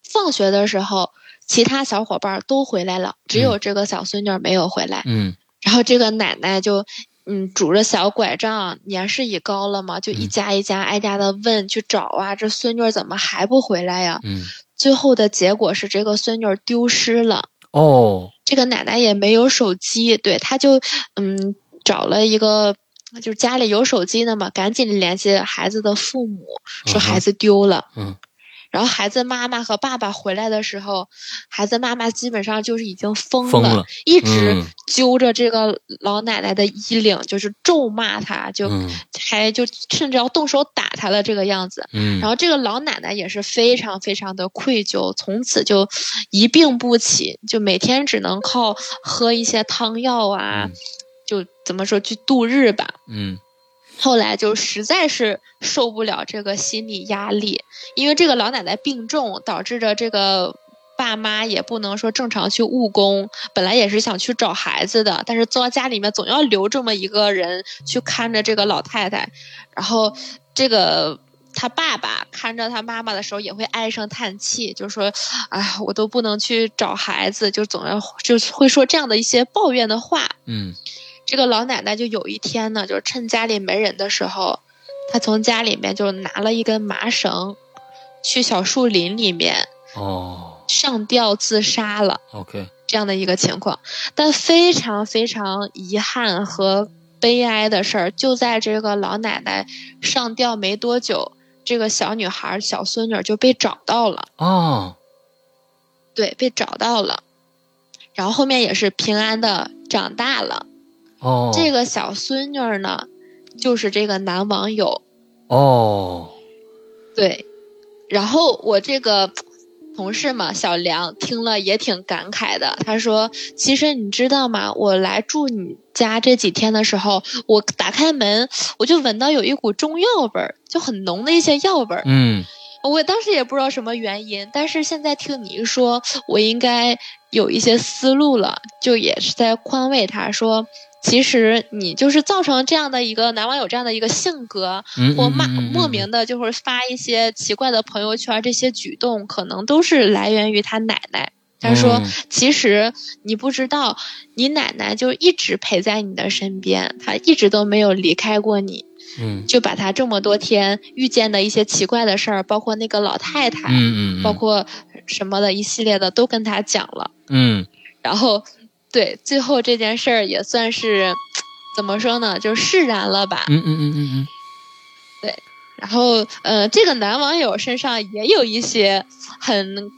放学的时候，其他小伙伴儿都回来了，只有这个小孙女儿没有回来。嗯 然后这个奶奶就，嗯，拄着小拐杖，年事已高了嘛，就一嗯家一家挨家的问去找啊，这孙女儿怎么还不回来呀？嗯，最后的结果是这个孙女儿丢失了。哦，这个奶奶也没有手机，对，她就嗯找了一个，就是家里有手机的嘛，赶紧联系孩子的父母，说孩子丢了。嗯然后孩子妈妈和爸爸回来的时候，孩子妈妈基本上就是已经疯疯了一直嗯揪着这个老奶奶的衣领，就是咒骂她，就嗯还就甚至要动手打她了这个样子。嗯，然后这个老奶奶也是非常非常的愧疚，从此就一病不起，就每天只能靠喝一些汤药啊，嗯就怎么说去度日吧。嗯后来就实在是受不了这个心理压力，因为这个老奶奶病重，导致着这个爸妈也不能说正常去务工。本来也是想去找孩子的，但是坐到家里面总要留这么一个人去看着这个老太太。然后这个他爸爸看着他妈妈的时候也会唉声叹气，就说：“哎呀，我都不能去找孩子，就总要就会说这样的一些抱怨的话。”嗯这个老奶奶就有一天呢，就是趁家里没人的时候，她从家里面就拿了一根麻绳，去小树林里面哦上吊自杀了。，OK，这样的一个情况，但非常非常遗憾和悲哀的事儿，就在这个老奶奶上吊没多久，这个小女孩小孙女就被找到了，哦，对，被找到了，然后后面也是平安的长大了。哦，这个小孙女儿呢，就是这个男网友，哦，对，然后我这个同事嘛，小梁听了也挺感慨的。他说：“其实你知道吗？我来住你家这几天的时候，我打开门，我就闻到有一股中药味儿，就很浓的一些药味儿。嗯我当时也不知道什么原因，但是现在听你一说，我应该有一些思路了，就也是在宽慰他说。”其实你就是造成这样的一个男网友这样的一个性格，嗯，或骂嗯莫名的就会发一些奇怪的朋友圈，这些举动可能都是来源于他奶奶。他说嗯：“其实你不知道，你奶奶就一直陪在你的身边，她一直都没有离开过你。嗯就把她这么多天遇见的一些奇怪的事儿，包括那个老太太，嗯嗯，包括什么的一系列的，都跟他讲了。嗯然后，对，最后这件事儿也算是怎么说呢，就释然了吧。嗯嗯嗯嗯嗯，对然后，呃，这个男网友身上也有一些很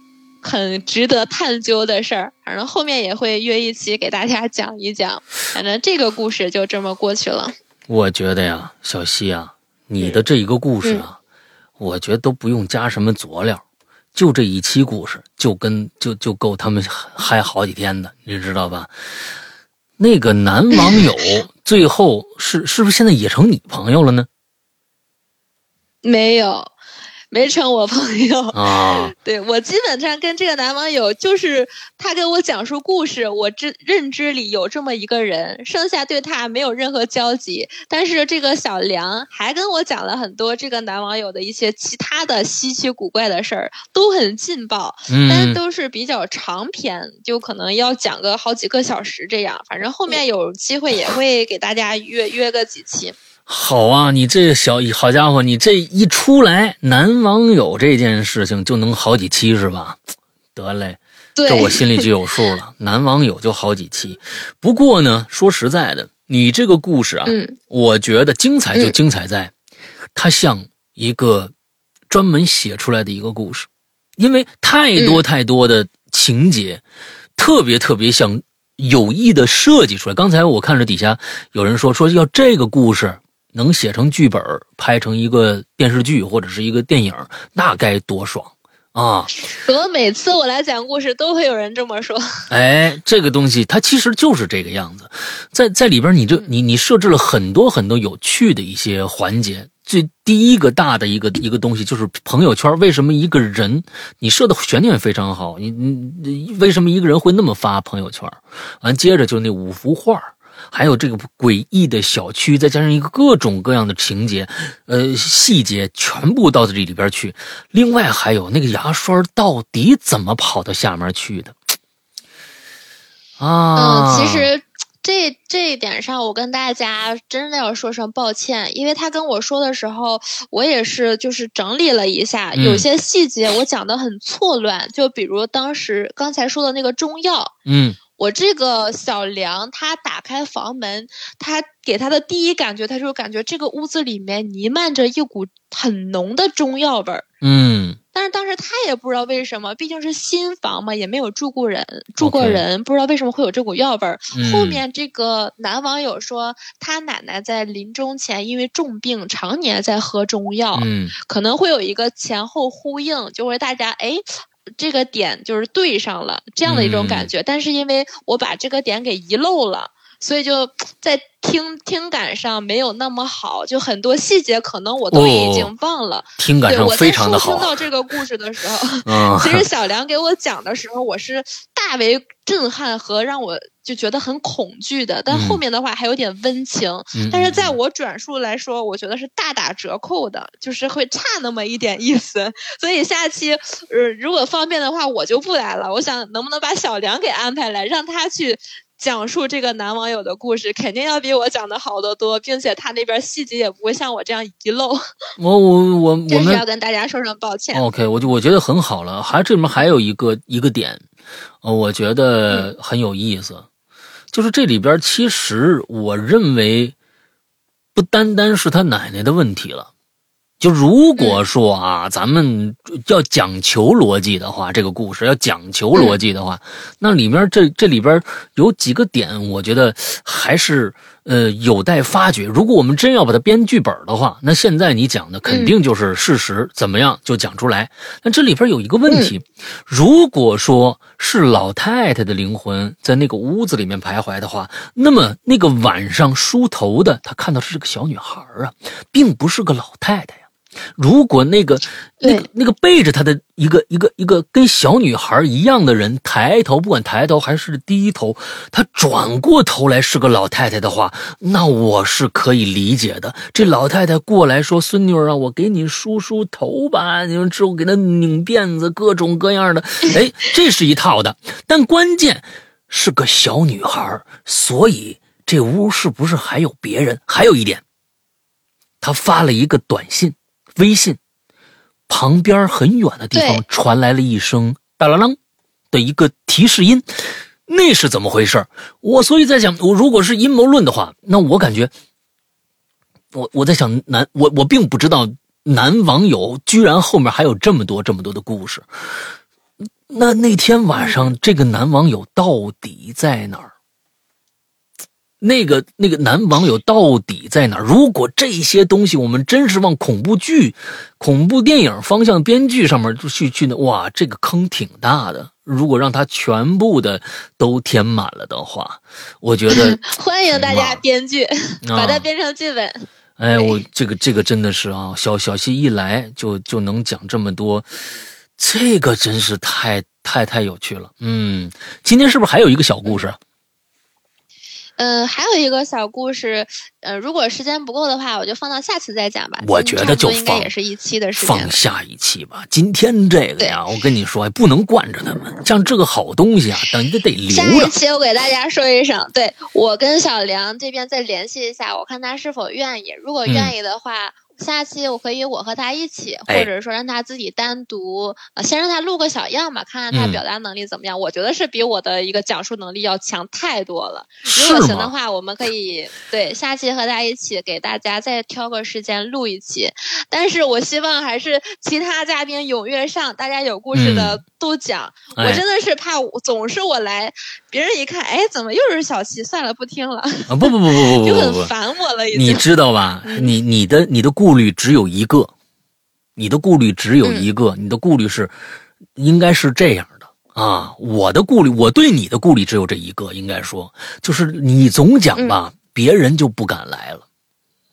很值得探究的事儿，反正后面也会约一起给大家讲一讲。反正这个故事就这么过去了。我觉得呀，小西啊，你的这一个故事啊，我觉得都不用加什么佐料，就这一期故事就跟就就够他们嗨好几天的，你知道吧？那个男网友 最后是是不是现在也成你朋友了呢？没有，没成我朋友。啊，对我基本上跟这个男网友，就是他给我讲述故事，我知认知里有这么一个人，剩下对他没有任何交集。但是这个小梁还跟我讲了很多这个男网友的一些其他的稀奇古怪的事儿，都很劲爆，但嗯，都是比较长篇，就可能要讲个好几个小时这样。反正后面有机会也会给大家约约个几期。好啊，你这小好家伙，你这一出来，男网友这件事情就能好几期是吧？得嘞。这我心里就有数了。男网友就好几期，不过呢，说实在的，你这个故事啊，嗯，我觉得精彩就精彩在，它像一个专门写出来的一个故事，因为太多太多的情节，特别特别像有意的设计出来。刚才我看着底下有人说说要这个故事能写成剧本，拍成一个电视剧或者是一个电影，那该多爽！啊！怎么每次我来讲故事都会有人这么说？哎，这个东西它其实就是这个样子，在在里边你这你你设置了很多很多有趣的一些环节。最第一个大的一个一个东西就是朋友圈，为什么一个人你设的悬念非常好？你你为什么一个人会那么发朋友圈？完接着就那五幅画。还有这个诡异的小区，再加上一个各种各样的情节，呃，细节全部到这里边去。另外还有那个牙刷到底怎么跑到下面去的？啊，嗯，其实这这一点上，我跟大家真的要说声抱歉，因为他跟我说的时候，我也是就是整理了一下，有些细节我讲的很错乱，就比如当时刚才说的那个中药，嗯。我这个小梁，他打开房门，他给他的第一感觉，他就感觉这个屋子里面弥漫着一股很浓的中药味儿。嗯，但是当时他也不知道为什么，毕竟是新房嘛，也没有住过人，住过人不知道为什么会有这股药味儿。后面这个男网友说，他奶奶在临终前因为重病，常年在喝中药，嗯，可能会有一个前后呼应，就会大家哎。这个点就是对上了，这样的一种感觉。但是因为我把这个点给遗漏了，所以就在听听感上没有那么好，就很多细节可能我都已经忘了。听感上非常的好。听到这个故事的时候，其实小梁给我讲的时候，我是大为震撼和让我。就觉得很恐惧的，但后面的话还有点温情，但是在我转述来说，我觉得是大打折扣的，就是会差那么一点意思。所以下期，呃，如果方便的话，我就不来了。我想能不能把小梁给安排来，让他去讲述这个男网友的故事，肯定要比我讲的好得多，并且他那边细节也不会像我这样遗漏。我我我我们要跟大家说声抱歉。OK，我就我觉得很好了。还这里面还有一个一个点，呃，我觉得很有意思。就是这里边，其实我认为，不单单是他奶奶的问题了。就如果说啊，咱们要讲求逻辑的话，这个故事要讲求逻辑的话，那里面这这里边有几个点，我觉得还是呃有待发掘。如果我们真要把它编剧本的话，那现在你讲的肯定就是事实，怎么样就讲出来。那这里边有一个问题，如果说是老太太的灵魂在那个屋子里面徘徊的话，那么那个晚上梳头的，她看到是个小女孩啊，并不是个老太太呀。如果那个那个那个背着他的一个一个一个跟小女孩一样的人抬头，不管抬头还是低头，他转过头来是个老太太的话，那我是可以理解的。这老太太过来说：“孙女儿啊，我给你梳梳头吧。”你们之后给她拧辫子，各种各样的。哎，这是一套的。但关键是个小女孩，所以这屋是不是还有别人？还有一点，他发了一个短信。微信旁边很远的地方传来了一声“哒啦啷”的一个提示音，那是怎么回事？我所以在想，我如果是阴谋论的话，那我感觉，我我在想男我我并不知道男网友居然后面还有这么多这么多的故事。那那天晚上这个男网友到底在哪儿？那个那个男网友到底在哪？如果这些东西我们真是往恐怖剧、恐怖电影方向编剧上面去去的，哇，这个坑挺大的。如果让他全部的都填满了的话，我觉得 欢迎大家编剧把它编成剧本。哎，我这个这个真的是啊，小小溪一来就就能讲这么多，这个真是太太太有趣了。嗯，今天是不是还有一个小故事？嗯，还有一个小故事，呃，如果时间不够的话，我就放到下次再讲吧。我觉得就应该也是一期的时间，放下一期吧。今天这个呀，我跟你说，不能惯着他们。像这个好东西啊，等于得留着。下一期我给大家说一声，对我跟小梁这边再联系一下，我看他是否愿意。如果愿意的话。下期我可以我和他一起，或者说让他自己单独，呃，先让他录个小样吧，看看他表达能力怎么样。我觉得是比我的一个讲述能力要强太多了。如果行的话，我们可以对下期和他一起给大家再挑个时间录一期。但是我希望还是其他嘉宾踊跃上，大家有故事的都讲。我真的是怕总是我来，别人一看，哎，怎么又是小七？算了，不听了。啊，不不不不不不，就很烦我了。你知道吧？你你的你的顾虑只有一个，你的顾虑只有一个，你的顾虑是，应该是这样的啊。我的顾虑，我对你的顾虑只有这一个，应该说就是你总讲吧，别人就不敢来了。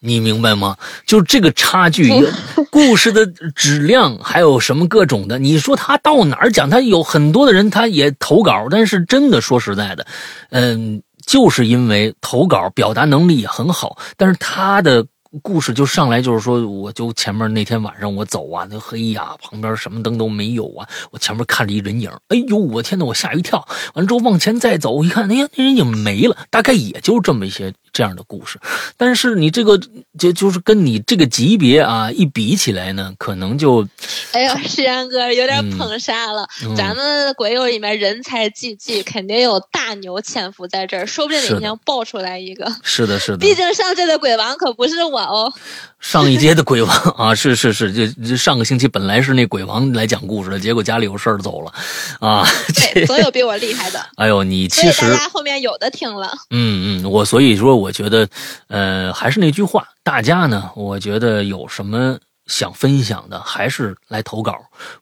你明白吗？就这个差距，故事的质量，还有什么各种的。你说他到哪儿讲，他有很多的人，他也投稿，但是真的说实在的，嗯，就是因为投稿表达能力也很好，但是他的。故事就上来就是说，我就前面那天晚上我走啊，那黑呀，旁边什么灯都没有啊，我前面看着一人影，哎呦，我天呐，我吓一跳。完之后往前再走，一看，哎呀，那人影没了，大概也就这么一些这样的故事。但是你这个就就是跟你这个级别啊一比起来呢，可能就，哎呦，石阳哥有点捧杀了。咱们鬼友里面人才济济，肯定有大牛潜伏在这儿，说不定哪天爆出来一个。是的，是的。毕竟上届的鬼王可不是我。哦，上一届的鬼王啊，是是是，这这上个星期本来是那鬼王来讲故事的，结果家里有事儿走了，啊，对，总有比我厉害的。哎呦，你其实大家后面有的听了，嗯嗯，我所以说，我觉得，呃，还是那句话，大家呢，我觉得有什么。想分享的还是来投稿，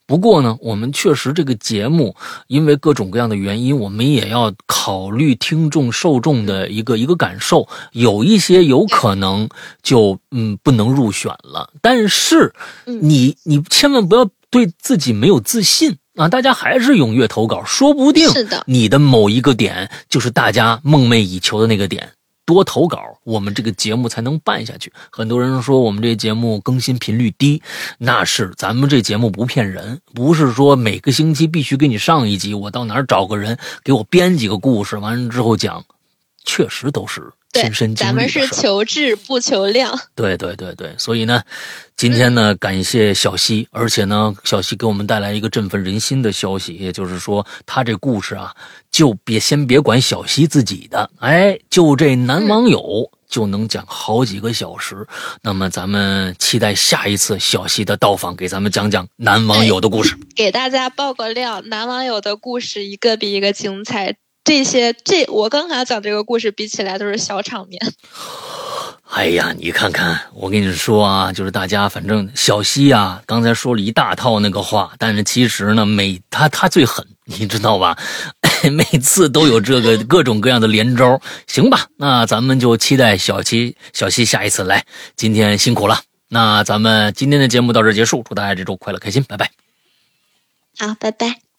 不过呢，我们确实这个节目因为各种各样的原因，我们也要考虑听众受众的一个一个感受，有一些有可能就嗯不能入选了。但是你你千万不要对自己没有自信啊！大家还是踊跃投稿，说不定你的某一个点就是大家梦寐以求的那个点。多投稿，我们这个节目才能办下去。很多人说我们这节目更新频率低，那是咱们这节目不骗人，不是说每个星期必须给你上一集。我到哪儿找个人给我编几个故事，完了之后讲，确实都是。亲身经历咱们是求质不求量。对对对对，所以呢，今天呢，感谢小溪，而且呢，小溪给我们带来一个振奋人心的消息，也就是说，他这故事啊，就别先别管小溪自己的，哎，就这男网友就能讲好几个小时。那么，咱们期待下一次小溪的到访，给咱们讲讲男网友的故事，给大家爆个料，男网友的故事一个比一个精彩。这些这我刚才讲这个故事比起来都是小场面。哎呀，你看看，我跟你说啊，就是大家反正小西啊，刚才说了一大套那个话，但是其实呢，每他他最狠，你知道吧？每次都有这个各种各样的连招。行吧，那咱们就期待小七小西下一次来。今天辛苦了，那咱们今天的节目到这结束，祝大家这周快乐开心，拜拜。好，拜拜。